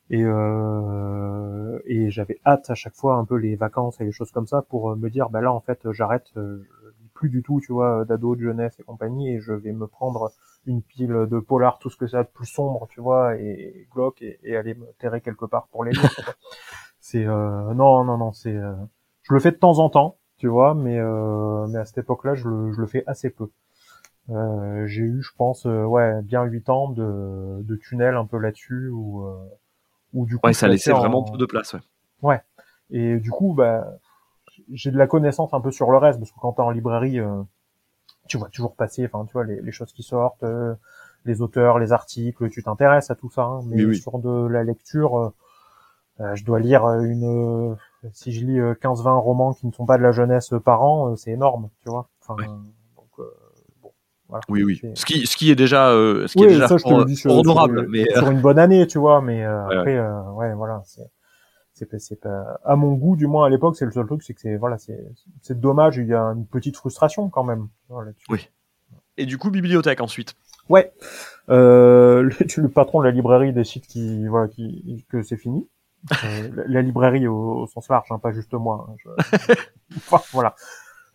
et euh, et j'avais hâte à chaque fois un peu les vacances et les choses comme ça pour me dire bah là en fait j'arrête lis plus du tout tu vois d'ado de jeunesse et compagnie et je vais me prendre une pile de polar, tout ce que ça a de plus sombre, tu vois, et, glauque, et, aller me terrer quelque part pour les lire. c'est euh, non, non, non, c'est. Euh, je le fais de temps en temps, tu vois, mais euh, mais à cette époque-là, je le, je le fais assez peu. Euh, j'ai eu, je pense, euh, ouais, bien huit ans de, de tunnel un peu là-dessus, ou ou du coup. Ouais, ça laissait vraiment peu de place. Ouais. ouais. Et du coup, bah, j'ai de la connaissance un peu sur le reste, parce que quand t'es en librairie tu vois toujours passer, enfin tu vois les, les choses qui sortent, euh, les auteurs, les articles, tu t'intéresses à tout ça. Hein, mais sur de la lecture, euh, je dois lire une, si je lis 15-20 romans qui ne sont pas de la jeunesse par an, c'est énorme, tu vois. Enfin, donc, bon, voilà. Oui, oui. Ce qui, ce qui est déjà, ce qui est déjà ça, honorable, sur, mais sur une bonne année, tu vois. Mais après, ouais, voilà, c'est c'est c'est pas à mon goût du moins à l'époque c'est le seul truc c'est que c'est voilà c'est c'est dommage il y a une petite frustration quand même oui et du coup bibliothèque ensuite? Ouais euh, le, le patron de la librairie décide qui voilà qui que c'est fini euh, la, librairie au, sens large hein, pas juste moi hein, enfin, voilà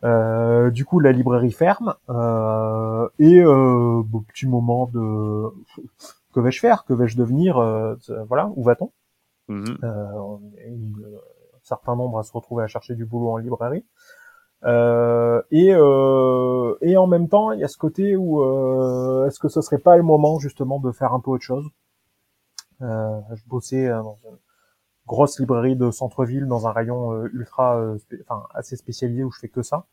euh, du coup la librairie ferme euh, et euh, petit moment de que vais-je faire que vais-je devenir euh, voilà où va-t-on? Mhm. Euh, un certain nombre à se retrouver à chercher du boulot en librairie. Euh, et, euh, et en même temps, il y a ce côté où euh, est-ce que ce serait pas le moment justement de faire un peu autre chose? Euh, Je bossais dans une grosse librairie de centre-ville dans un rayon ultra, enfin assez spécialisé où je fais que ça.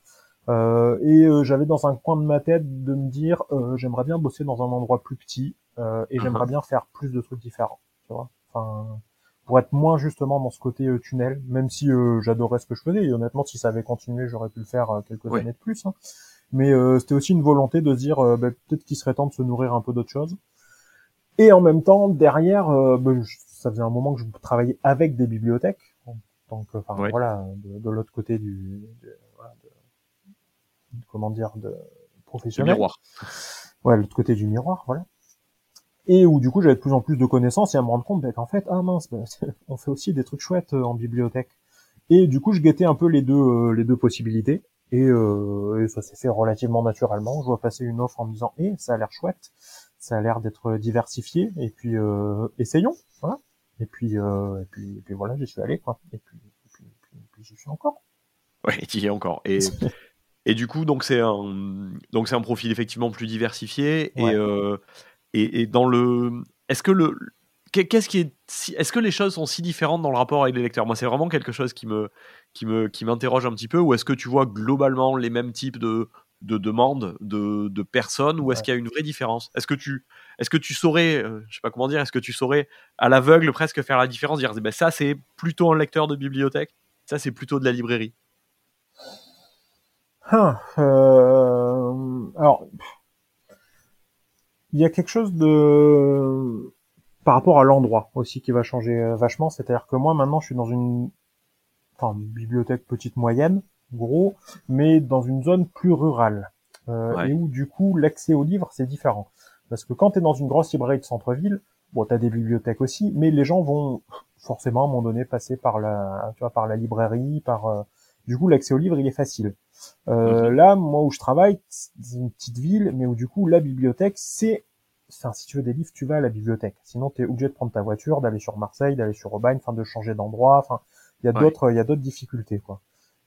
et j'avais dans un coin de ma tête de me dire j'aimerais bien bosser dans un endroit plus petit et j'aimerais uh-huh. bien faire plus de trucs différents. Tu vois enfin, pour être moins justement dans ce côté euh, tunnel, même si euh, j'adorais ce que je faisais, et honnêtement, si ça avait continué, j'aurais pu le faire euh, quelques années de plus. Hein. Mais c'était aussi une volonté de se dire, bah, peut-être qu'il serait temps de se nourrir un peu d'autres choses. Et en même temps, derrière, bah, ça faisait un moment que je travaillais avec des bibliothèques, donc enfin voilà, de, l'autre côté du, comment dire, de professionnel. miroir. Ouais, l'autre côté du miroir, voilà. Et où du coup j'avais de plus en plus de connaissances et à me rendre compte qu'en fait ah mince bah, on fait aussi des trucs chouettes euh, en bibliothèque. Et du coup je guettais un peu les deux euh, les deux possibilités. Et, euh, et ça s'est fait relativement naturellement. Je vois passer une offre en me disant eh ça a l'air chouette. Ça a l'air d'être diversifié. Et puis euh, essayons voilà et puis, euh, et puis et puis voilà j'y suis allé quoi et puis et puis, et puis, j'y suis encore ouais tu y es encore et et du coup donc c'est un donc c'est un profil effectivement plus diversifié et euh, et, dans le. Est-ce que le. Qu'est-ce qui est. Est-ce que les choses sont si différentes dans le rapport avec les lecteurs? Moi, c'est vraiment quelque chose qui me, qui me, qui m'interroge un petit peu. Ou est-ce que tu vois globalement les mêmes types de, de demandes de, de personnes ou est-ce qu'il y a une vraie différence? Est-ce que tu est-ce que tu saurais euh, je sais pas comment dire est-ce que tu saurais à l'aveugle presque faire la différence dire ben ça c'est plutôt un lecteur de bibliothèque ça c'est plutôt de la librairie? Ah, euh, alors il y a quelque chose de par rapport à l'endroit aussi qui va changer euh, vachement. C'est-à-dire que moi maintenant je suis dans une enfin bibliothèque petite moyenne, gros, mais dans une zone plus rurale euh, et où du coup l'accès aux livres c'est différent. Parce que quand tu es dans une grosse librairie de centre-ville, bon, tu as des bibliothèques aussi, mais les gens vont forcément à un moment donné passer par la, tu vois, par la librairie, par euh, du coup l'accès aux livres il est facile. Euh, Là, moi où je travaille, c'est une petite ville, mais où du coup la bibliothèque c'est Enfin, si tu veux des livres, tu vas à la bibliothèque. Sinon, tu es obligé de prendre ta voiture, d'aller sur Marseille, d'aller sur Aubagne, enfin de changer d'endroit. Enfin, il y a d'autres, il y a d'autres difficultés, quoi.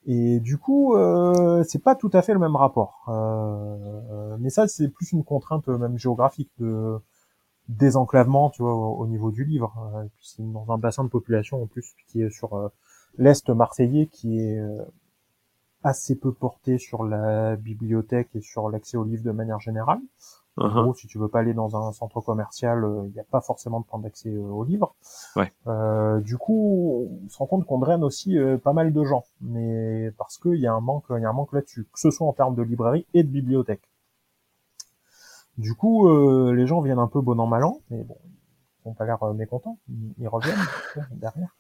Et du coup, euh, c'est pas tout à fait le même rapport. Euh, mais ça, c'est plus une contrainte euh, même géographique de désenclavement, tu vois, au, niveau du livre. Euh, et puis c'est dans un bassin de population en plus qui est sur euh, l'est marseillais, qui est assez peu porté sur la bibliothèque et sur l'accès aux livres de manière générale. En uh-huh. gros, si tu veux pas aller dans un centre commercial, il n'y a pas forcément de point d'accès aux livres. Ouais. Euh, du coup, on se rend compte qu'on draine aussi pas mal de gens, mais parce qu'il y a un manque, il y a un manque là-dessus, que ce soit en termes de librairie et de bibliothèque. Du coup, euh, les gens viennent un peu bon an mal an, mais bon, ils n'ont pas l'air euh, mécontents, ils, reviennent derrière.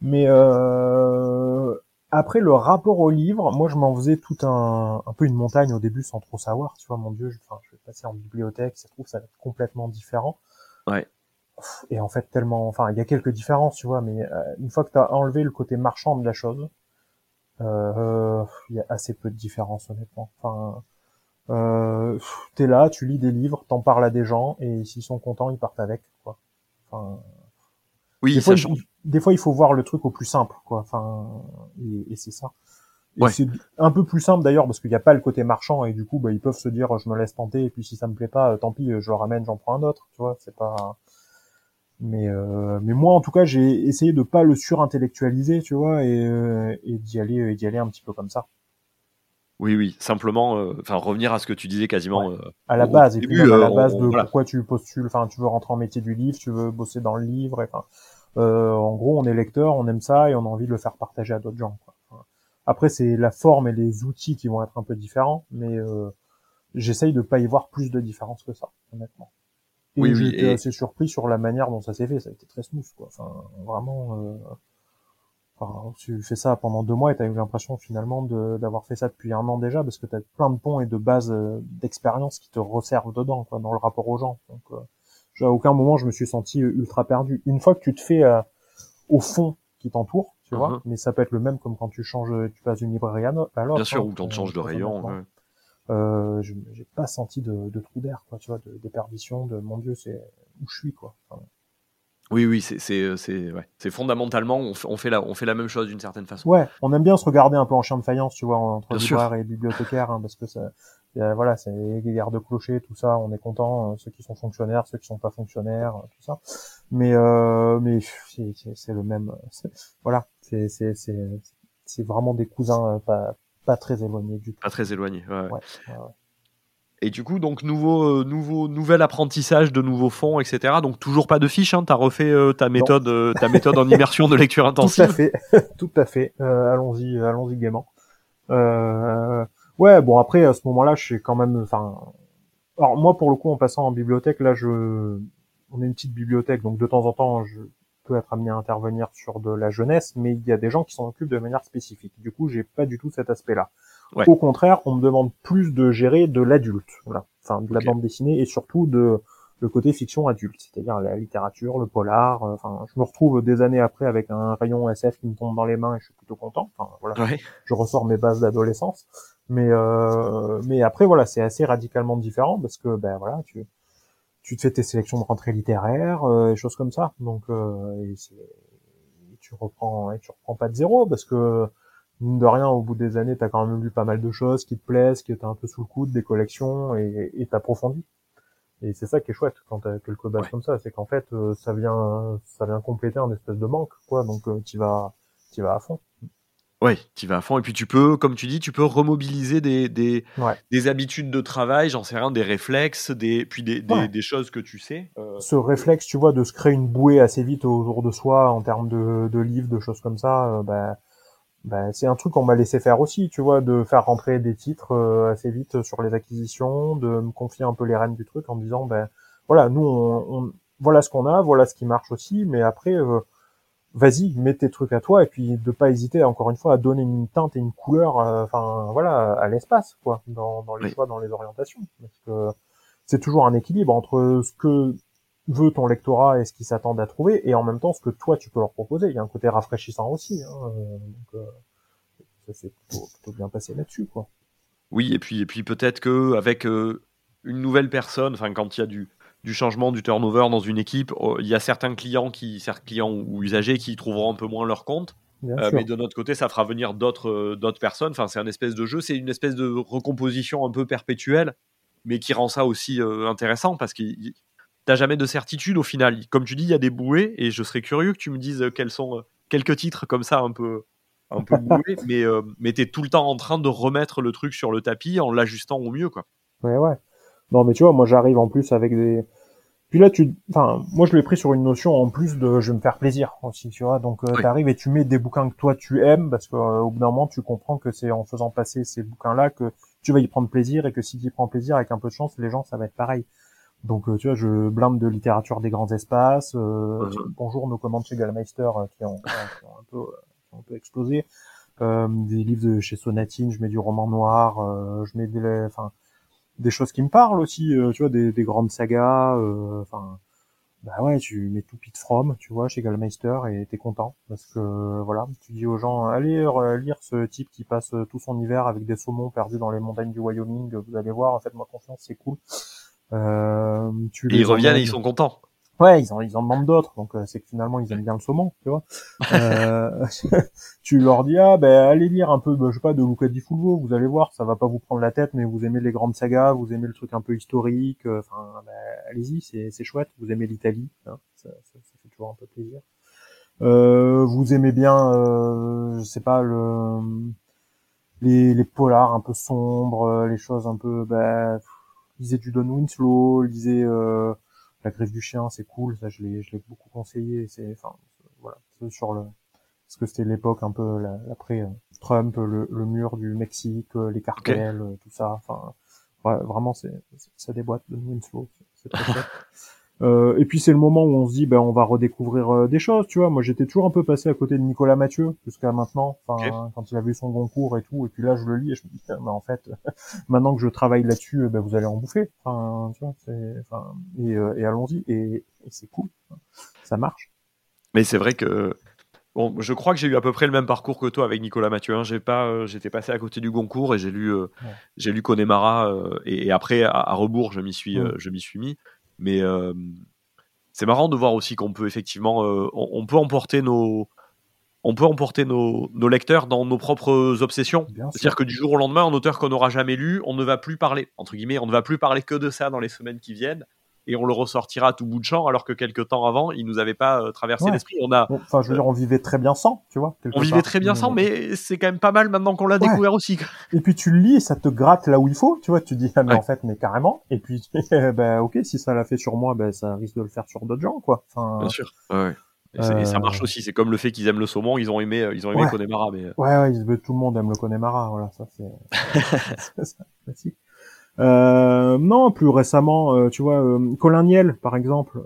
Mais euh, après le rapport au livre, moi je m'en faisais tout un, un peu une montagne au début sans trop savoir, tu vois, mon dieu, je, enfin, je passer en bibliothèque, ça se trouve ça va être complètement différent. Ouais. Et en fait tellement, enfin il y a quelques différences, tu vois, mais une fois que tu as enlevé le côté marchand de la chose, il y a assez peu de différence honnêtement. Enfin, euh, t'es là, tu lis des livres, t'en parles à des gens, et s'ils sont contents, ils partent avec, quoi. Enfin, oui, des fois, il, des fois, il faut voir le truc au plus simple, quoi. Enfin, et, et c'est ça. Et c'est un peu plus simple d'ailleurs parce qu'il n'y a pas le côté marchand et du coup, bah, ils peuvent se dire, je me laisse tenter et puis si ça me plaît pas, tant pis, je le ramène, j'en prends un autre, tu vois. C'est pas. Mais euh, mais moi, en tout cas, j'ai essayé de pas le surintellectualiser, tu vois, et, euh, et d'y aller, d'y aller un petit peu comme ça. Oui, oui, simplement, euh, enfin revenir à ce que tu disais quasiment euh, à la base, et puis à la euh, base de pourquoi tu postules, enfin tu veux rentrer en métier du livre, tu veux bosser dans le livre, enfin en gros on est lecteur, on aime ça et on a envie de le faire partager à d'autres gens. Quoi. Après c'est la forme et les outils qui vont être un peu différents, mais j'essaye de pas y voir plus de différence que ça, honnêtement. Et oui, oui, j'étais assez surpris sur la manière dont ça s'est fait, ça a été très smooth, quoi. Enfin vraiment tu fais ça pendant deux mois et t'as eu l'impression finalement d'avoir fait ça depuis un an déjà parce que t'as plein de ponts et de bases euh, d'expérience qui te resservent dedans, quoi, dans le rapport aux gens. Donc, euh, à aucun moment je me suis senti euh, ultra perdu. Une fois que tu te fais euh, au fond qui t'entoure, tu vois, uh-huh. mais ça peut être le même comme quand tu changes, tu passes d'une librairie à l'autre. Bien sûr, ou quand tu changes de rayon. Ouais. Euh, j'ai pas senti de, de trou d'air, quoi, tu vois, de déperdition, de mon Dieu, c'est où je suis, quoi. Enfin, oui, oui, c'est c'est c'est ouais. c'est fondamentalement on fait, on fait la on fait la même chose d'une certaine façon. Ouais, on aime bien se regarder un peu en chien de faïence, tu vois, entre libraire et bibliothécaire, hein, parce que ça, a, voilà, c'est les gardes clochers, tout ça, on est content, euh, ceux qui sont fonctionnaires, ceux qui sont pas fonctionnaires, euh, tout ça. Mais euh, mais c'est le même, voilà, c'est c'est c'est c'est vraiment des cousins euh, pas pas très éloignés du tout. Pas très éloignés, ouais. ouais, ouais et du coup, donc nouveau, euh, nouveau, nouvel apprentissage de nouveaux fonds, etc. Donc toujours pas de fiches. Hein, tu as refait euh, ta méthode, euh, ta méthode en immersion de lecture intensive. Tout à fait, tout à fait. allons-y, allons-y gaiement. ouais, bon après à ce moment-là, je suis quand même, enfin, alors moi pour le coup en passant en bibliothèque, là je, on est une petite bibliothèque, donc de temps en temps je peux être amené à intervenir sur de la jeunesse, mais il y a des gens qui s'en occupent de manière spécifique. Du coup, j'ai pas du tout cet aspect-là. Au contraire, on me demande plus de gérer de l'adulte, voilà, enfin de la bande dessinée et surtout de le côté fiction adulte, c'est-à-dire la littérature, le polar. Euh, enfin, je me retrouve des années après avec un rayon SF qui me tombe dans les mains et je suis plutôt content. Enfin, voilà, je ressors mes bases d'adolescence. Mais euh, mais après voilà, c'est assez radicalement différent parce que ben voilà, tu tu te fais tes sélections de rentrée littéraire, euh, et choses comme ça. Donc euh, et tu reprends et tu reprends pas de zéro parce que mine de rien, au bout des années, t'as quand même lu pas mal de choses qui te plaisent, qui étaient un peu sous le coude, des collections, et t'approfondis. Et c'est ça qui est chouette quand t'as quelques bases comme ça, c'est qu'en fait, euh, ça vient, ça vient compléter un espèce de manque, quoi. Donc, euh, tu vas, tu vas à fond. Ouais, tu vas à fond. Et puis tu peux, comme tu dis, tu peux remobiliser des, des, des habitudes de travail, j'en sais rien, des réflexes, des, puis des, des, des choses que tu sais. Euh. Ce réflexe, tu vois, de se créer une bouée assez vite autour de soi en termes de, de livres, de choses comme ça, ben, ben, c'est un truc qu'on m'a laissé faire aussi, tu vois, de faire rentrer des titres euh, assez vite sur les acquisitions, de me confier un peu les rênes du truc en me disant, ben voilà, nous, on, voilà ce qu'on a, voilà ce qui marche aussi, mais après, euh, vas-y, mets tes trucs à toi et puis de pas hésiter encore une fois à donner une teinte et une couleur, euh, enfin voilà, à l'espace quoi, dans, dans les choix, dans les orientations, parce que c'est toujours un équilibre entre ce que veut ton lectorat et ce qu'ils s'attendent à trouver, et en même temps ce que toi tu peux leur proposer. Il y a un côté rafraîchissant aussi, hein, donc euh, ça s'est plutôt, bien passé là-dessus quoi. Oui, et puis et puis peut-être que avec euh, une nouvelle personne, enfin quand il y a du du changement, du turnover dans une équipe, oh, il y a certains clients qui, certains clients ou usagers qui trouveront un peu moins leur compte. Euh, mais de notre côté, ça fera venir d'autres euh, d'autres personnes. Enfin, c'est un espèce de jeu, c'est une espèce de recomposition un peu perpétuelle, mais qui rend ça aussi euh, intéressant parce que t'as jamais de certitude au final. Comme tu dis, il y a des bouées et je serais curieux que tu me dises quels sont quelques titres comme ça un peu un peu boués, mais mais t'es tout le temps en train de remettre le truc sur le tapis en l'ajustant au mieux, quoi. Ouais, ouais. Non, mais tu vois, moi j'arrive en plus avec des. Puis là, tu, enfin, moi je l'ai pris sur une notion en plus de, je vais me faire plaisir aussi, tu vois. Donc, euh, tu arrives et tu mets des bouquins que toi tu aimes parce qu'au euh, bout d'un moment, tu comprends que c'est en faisant passer ces bouquins-là que tu vas y prendre plaisir et que si tu y prends plaisir, avec un peu de chance, les gens, ça va être pareil. Donc, euh, tu vois, je blinde de littérature des grands espaces. Bonjour nos commandes chez Gallmeister qui ont, qui, ont, un peu, qui ont un peu explosé. des livres de chez Sonatine, je mets du roman noir, je mets des, enfin des choses qui me parlent aussi, euh, tu vois, des, des grandes sagas, euh, enfin, bah ouais, tu mets tout Pete From, tu vois, chez Gallmeister et t'es content parce que voilà, tu dis aux gens, allez euh, lire ce type qui passe tout son hiver avec des saumons perdus dans les montagnes du Wyoming, vous allez voir, en fait, moi confiance, c'est cool. Euh, tu et ils reviennent et ils sont contents. Ouais, ils en, ils en demandent d'autres, donc euh, c'est que finalement ils aiment bien le saumon, tu vois. Euh, tu leur dis ah ben allez lire un peu, ben, je sais pas, de Luca di Fulvo, vous allez voir, ça va pas vous prendre la tête, mais vous aimez les grandes sagas, vous aimez le truc un peu historique, euh, enfin ben, allez-y, c'est chouette, vous aimez l'Italie, hein, ça, fait toujours un peu plaisir. Euh, vous aimez bien, euh, je sais pas le les, les polars un peu sombres, les choses un peu, ben lisez du Don Winslow, lisez euh, la griffe du chien, c'est cool, ça je l'ai, je l'ai beaucoup conseillé. C'est, enfin, voilà, sur le, parce que c'était l'époque un peu l'après euh, Trump, le, le, mur du Mexique, euh, les cartels, euh, tout ça. Enfin, vraiment, c'est, ça déboîte de Winslow, c'est. Euh, et puis c'est le moment où on se dit, ben on va redécouvrir euh, des choses, tu vois. Moi j'étais toujours un peu passé à côté de Nicolas Mathieu jusqu'à maintenant, enfin quand il a vu son concours et tout. Et puis là je le lis et je me dis, mais en fait, maintenant que je travaille là-dessus, ben vous allez en bouffer. Enfin, tu vois, enfin, et, euh, et allons-y. Et, c'est cool, ça marche. Mais c'est vrai que Bon, je crois que j'ai eu à peu près le même parcours que toi avec Nicolas Mathieu. Hein. J'ai pas, j'étais passé à côté du Goncourt et j'ai lu, j'ai lu Connemara et, après à, rebours, je m'y suis, je m'y suis mis. Mais c'est marrant de voir aussi qu'on peut effectivement, on, peut emporter nos, on peut emporter nos, nos, lecteurs dans nos propres obsessions. C'est-à-dire que du jour au lendemain, un auteur qu'on n'aura jamais lu, on ne va plus parler, entre guillemets, on ne va plus parler que de ça dans les semaines qui viennent et on le ressortira à tout bout de champ, alors que quelques temps avant, il nous avait pas euh, traversé l'esprit. On a, enfin, je veux dire, on vivait très bien sans, tu vois. On vivait très bien sans, mais c'est quand même pas mal maintenant qu'on l'a découvert aussi. Et puis tu le lis et ça te gratte là où il faut, tu vois. Tu dis, ah, mais en fait, mais carrément. Et puis, ben, ok, si ça l'a fait sur moi, ben, ça risque de le faire sur d'autres gens, quoi. Enfin, bien sûr. Ouais. Et, ça marche euh, aussi. C'est comme le fait qu'ils aiment le saumon, ils ont aimé, euh, ils ont aimé Connemara, mais. Ouais, ouais, tout le monde aime le Connemara, voilà, ça c'est, classique. Euh, non, plus récemment, euh, tu vois, euh, Colin Niel, par exemple.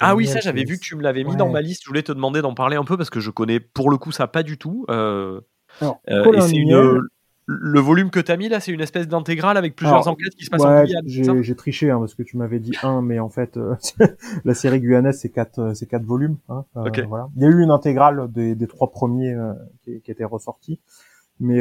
ah oui, ça, j'avais vu que tu me l'avais mis dans ma liste. Je voulais te demander d'en parler un peu parce que je connais pour le coup ça pas du tout. Alors, et c'est une, le volume que tu as mis là, c'est une espèce d'intégrale avec plusieurs enquêtes qui se passent en Guyane. J'ai triché hein, parce que tu m'avais dit un, mais en fait, la série guyanaise c'est quatre, c'est quatre volumes. Hein, voilà. Il y a eu une intégrale des, des trois premiers qui, qui était ressortie, mais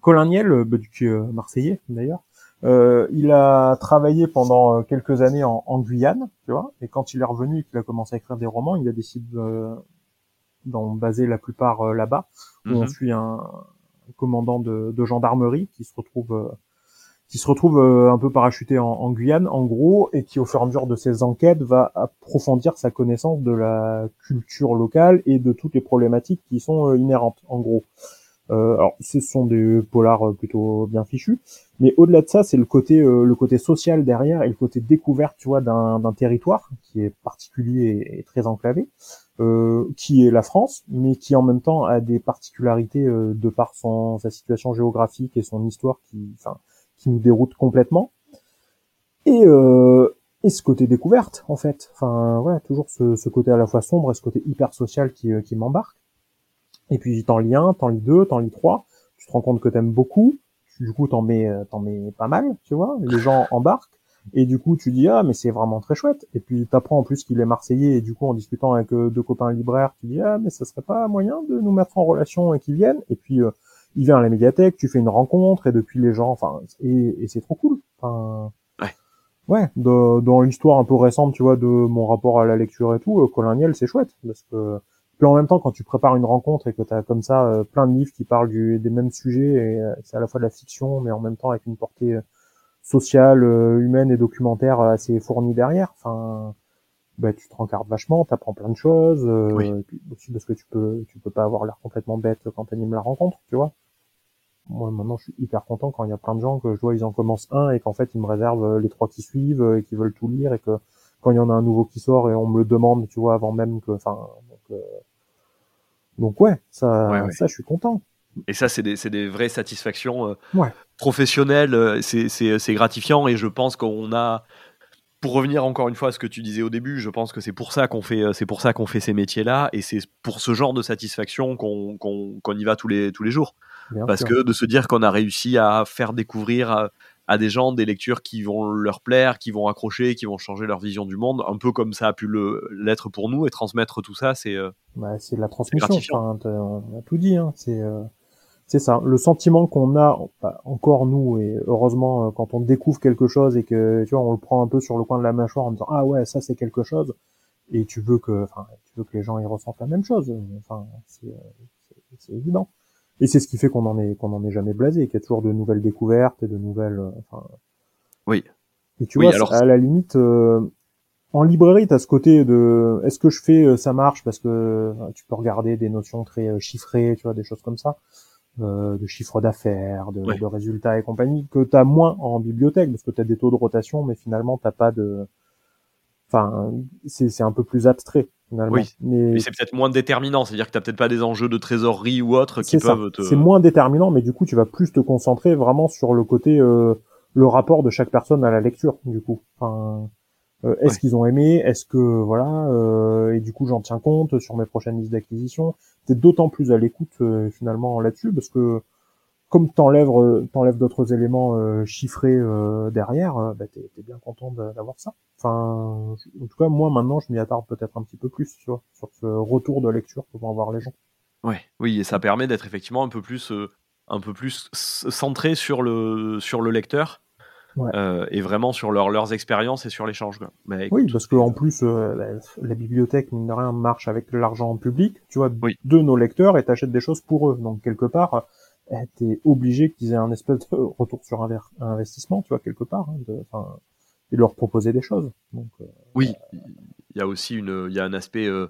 Colin Niel, euh, bah, est euh, marseillais d'ailleurs, euh, il a travaillé pendant quelques années en, Guyane, tu vois, et quand il est revenu et qu'il a commencé à écrire des romans, il a décidé d'en baser la plupart là-bas, où on mhm. suit un, commandant de, gendarmerie qui se retrouve qui se retrouve un peu parachuté en, Guyane, en gros, et qui au fur et à mesure de ses enquêtes va approfondir sa connaissance de la culture locale et de toutes les problématiques qui sont inhérentes, en gros. Euh, alors, ce sont des polars euh, plutôt bien fichus, mais au-delà de ça, c'est le côté euh, le côté social derrière et le côté découverte, tu vois, d'un territoire qui est particulier et, très enclavé, qui est la France, mais qui en même temps a des particularités de par son sa situation géographique et son histoire qui, qui nous déroute complètement. Et et ce côté découverte en fait. Enfin toujours ce, ce, côté à la fois sombre et ce côté hyper social qui, qui m'embarque. Et puis t'en lis un, t'en lis deux, t'en lis trois, tu te rends compte que t'aimes beaucoup, du coup t'en mets t'en mets pas mal, tu vois, les gens embarquent. Et du coup tu dis ah mais c'est vraiment très chouette. Et puis t'apprends en plus qu'il est marseillais. Et du coup en discutant avec deux copains libraires tu dis ah mais ça serait pas moyen de nous mettre en relation et qu'ils viennent. Et puis il vient à la médiathèque, tu fais une rencontre. Et depuis les gens, enfin, et, et c'est trop cool. Enfin, ouais. Ouais, de, dans l'histoire un peu récente, tu vois, de mon rapport à la lecture et tout, euh, Colonial, c'est chouette. Parce que puis en même temps, quand tu prépares une rencontre et que tu as comme ça euh, plein de livres qui parlent du, des mêmes sujets, et euh, c'est à la fois de la fiction, mais en même temps avec une portée sociale, humaine et documentaire assez fournie derrière. Enfin, bah, tu te rencardes vachement, t'apprends plein de choses, oui. aussi parce que tu peux, tu peux pas avoir l'air complètement bête quand t'animes la rencontre, tu vois moi maintenant je suis hyper content quand il y a plein de gens que je vois ils en commencent un et qu'en fait ils me réservent euh, les trois qui suivent euh, et qui veulent tout lire et que quand il y en a un nouveau qui sort et on me le demande tu vois avant même que enfin donc, euh... donc ouais ça ouais, ouais. ça je suis content et ça c'est des c'est des vraies satisfactions euh, ouais. professionnelles c'est c'est gratifiant et je pense qu'on a pour revenir encore une fois à ce que tu disais au début, je pense que c'est pour ça qu'on fait, c'est pour ça qu'on fait ces métiers-là, et c'est pour ce genre de satisfaction qu'on y va tous les tous les jours. Bien Parce sûr. que de se dire qu'on a réussi à faire découvrir à, des gens des lectures qui vont leur plaire, qui vont accrocher, qui vont changer leur vision du monde, un peu comme ça a pu l'être pour nous, et transmettre tout ça, c'est. Euh, bah, c'est la transmission. Enfin, on a tout dit. Hein. C'est euh, c'est ça. Le sentiment qu'on a bah, encore nous et heureusement euh, quand on découvre quelque chose et que tu vois on le prend un peu sur le coin de la mâchoire en disant ah ouais ça c'est quelque chose et tu veux que enfin tu veux que les gens y ressentent la même chose. Enfin c'est c'est évident. Et c'est ce qui fait qu'on en est qu'on en est jamais blasé, qu'il y a toujours de nouvelles découvertes et de nouvelles. Enfin. Oui. Et tu oui, vois, alors... à la limite, euh, en librairie, t'as ce côté de est-ce que je fais euh, ça marche parce que tu peux regarder des notions très euh, chiffrées, tu vois, des choses comme ça, euh, de chiffre d'affaires, de, ouais. de, résultats et compagnie, que t'as moins en bibliothèque parce que t'as des taux de rotation, mais finalement t'as pas de, enfin, c'est un peu plus abstrait. Finalement. Oui, mais, mais c'est peut-être moins déterminant, c'est-à-dire que tu peut-être pas des enjeux de trésorerie ou autres qui peuvent te... C'est moins déterminant, mais du coup, tu vas plus te concentrer vraiment sur le côté, euh, le rapport de chaque personne à la lecture, du coup. Enfin, euh, est-ce Ouais. qu'ils ont aimé? Est-ce que, voilà, euh, et du coup, j'en tiens compte sur mes prochaines listes d'acquisition. T'es d'autant plus à l'écoute, euh, finalement, là-dessus, parce que, comme t'enlèves euh, t'enlèves d'autres éléments euh, chiffrés euh, derrière, bah, t'es es bien content d'avoir ça. Enfin, en tout cas, moi maintenant, je m'y attarde peut-être un petit peu plus, tu vois, sur ce retour de lecture que vont avoir les gens. Ouais, oui, et ça permet d'être effectivement un peu plus, euh, un peu plus centré sur le, sur le lecteur Ouais. euh, et vraiment sur leur, leurs expériences et sur l'échange. Bah, Oui, parce que en plus, euh, la, la bibliothèque, mine de rien, marche avec l'argent public, tu vois, Oui. de nos lecteurs, et t'achètes des choses pour eux. Donc, quelque part, t'es obligé qu'ils aient un espèce de retour sur investissement, tu vois, quelque part, hein, de, et leur proposer des choses. Donc, euh, Oui, il y a aussi une, il y a un aspect, euh,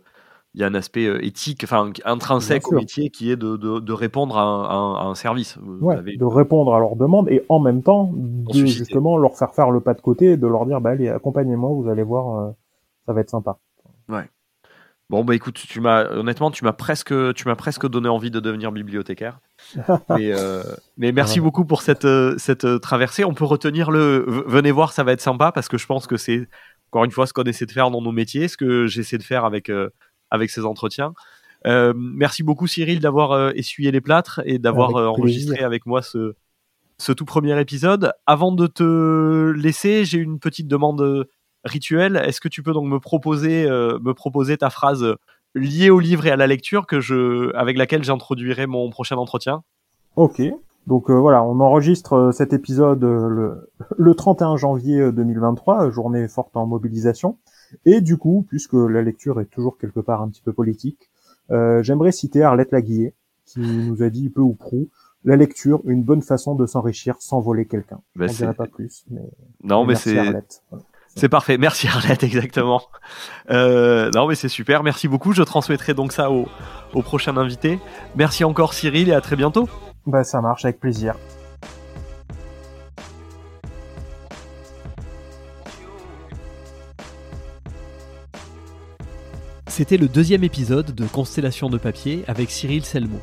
il y a un aspect euh, éthique, enfin intrinsèque au métier qui est de, de, de répondre à un, à service. Ouais, avez- de répondre à leurs demandes, et en même temps, de justement leur faire faire le pas de côté, et de leur dire, bah, allez, accompagnez-moi, vous allez voir, euh, ça va être sympa. Bon bah écoute, tu m'as honnêtement, tu m'as presque, tu m'as presque donné envie de devenir bibliothécaire. mais, euh, mais merci beaucoup pour cette, euh, cette euh, traversée. On peut retenir le. Venez voir, ça va être sympa parce que je pense que c'est encore une fois ce qu'on essaie de faire dans nos métiers, ce que j'essaie de faire avec euh, avec ces entretiens. Euh, merci beaucoup Cyril d'avoir essuyé les plâtres et d'avoir Avec enregistré avec moi ce ce tout premier épisode. Avant de te laisser, j'ai une petite demande rituelle. Est-ce que tu peux donc me proposer euh, me proposer ta phrase euh, liée au livre et à la lecture que je avec laquelle j'introduirai mon prochain entretien? Ok. Donc euh, voilà, on enregistre euh, cet épisode euh, le, le 31 janvier euh, 2023, euh, journée forte en mobilisation. Et du coup, puisque la lecture est toujours quelque part un petit peu politique, euh, j'aimerais citer Arlette Laguillet, qui nous a dit peu ou prou, la lecture, une bonne façon de s'enrichir sans voler quelqu'un. Je c'est- dirais pas plus, mais, Non, mais c'est Arlette. Voilà. C'est parfait. Merci Arlette, exactement. Euh, non, mais c'est super. Merci beaucoup. Je transmettrai donc ça au, au prochain invité. Merci encore Cyril et à très bientôt. Bah ça marche avec plaisir. C'était le deuxième épisode de Constellation de papier avec Cyril Selmo.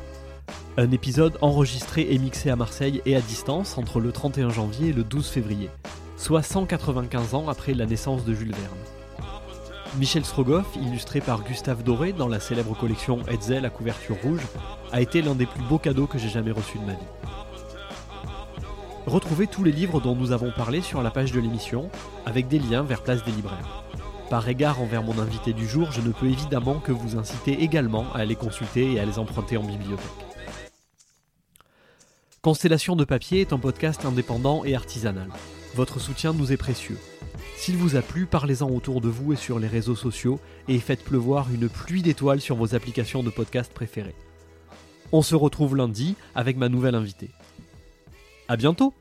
Un épisode enregistré et mixé à Marseille et à distance entre le 31 janvier et le 12 février. Soit 195 ans après la naissance de Jules Verne. Michel Strogoff, illustré par Gustave Doré dans la célèbre collection Hetzel à couverture rouge, a été l'un des plus beaux cadeaux que j'ai jamais reçus de ma vie. Retrouvez tous les livres dont nous avons parlé sur la page de l'émission, avec des liens vers Place des Libraires. Par égard envers mon invité du jour, je ne peux évidemment que vous inciter également à les consulter et à les emprunter en bibliothèque. Constellation de papier est un podcast indépendant et artisanal. Votre soutien nous est précieux. S'il vous a plu, parlez-en autour de vous et sur les réseaux sociaux et faites pleuvoir une pluie d'étoiles sur vos applications de podcast préférées. On se retrouve lundi avec ma nouvelle invitée. À bientôt!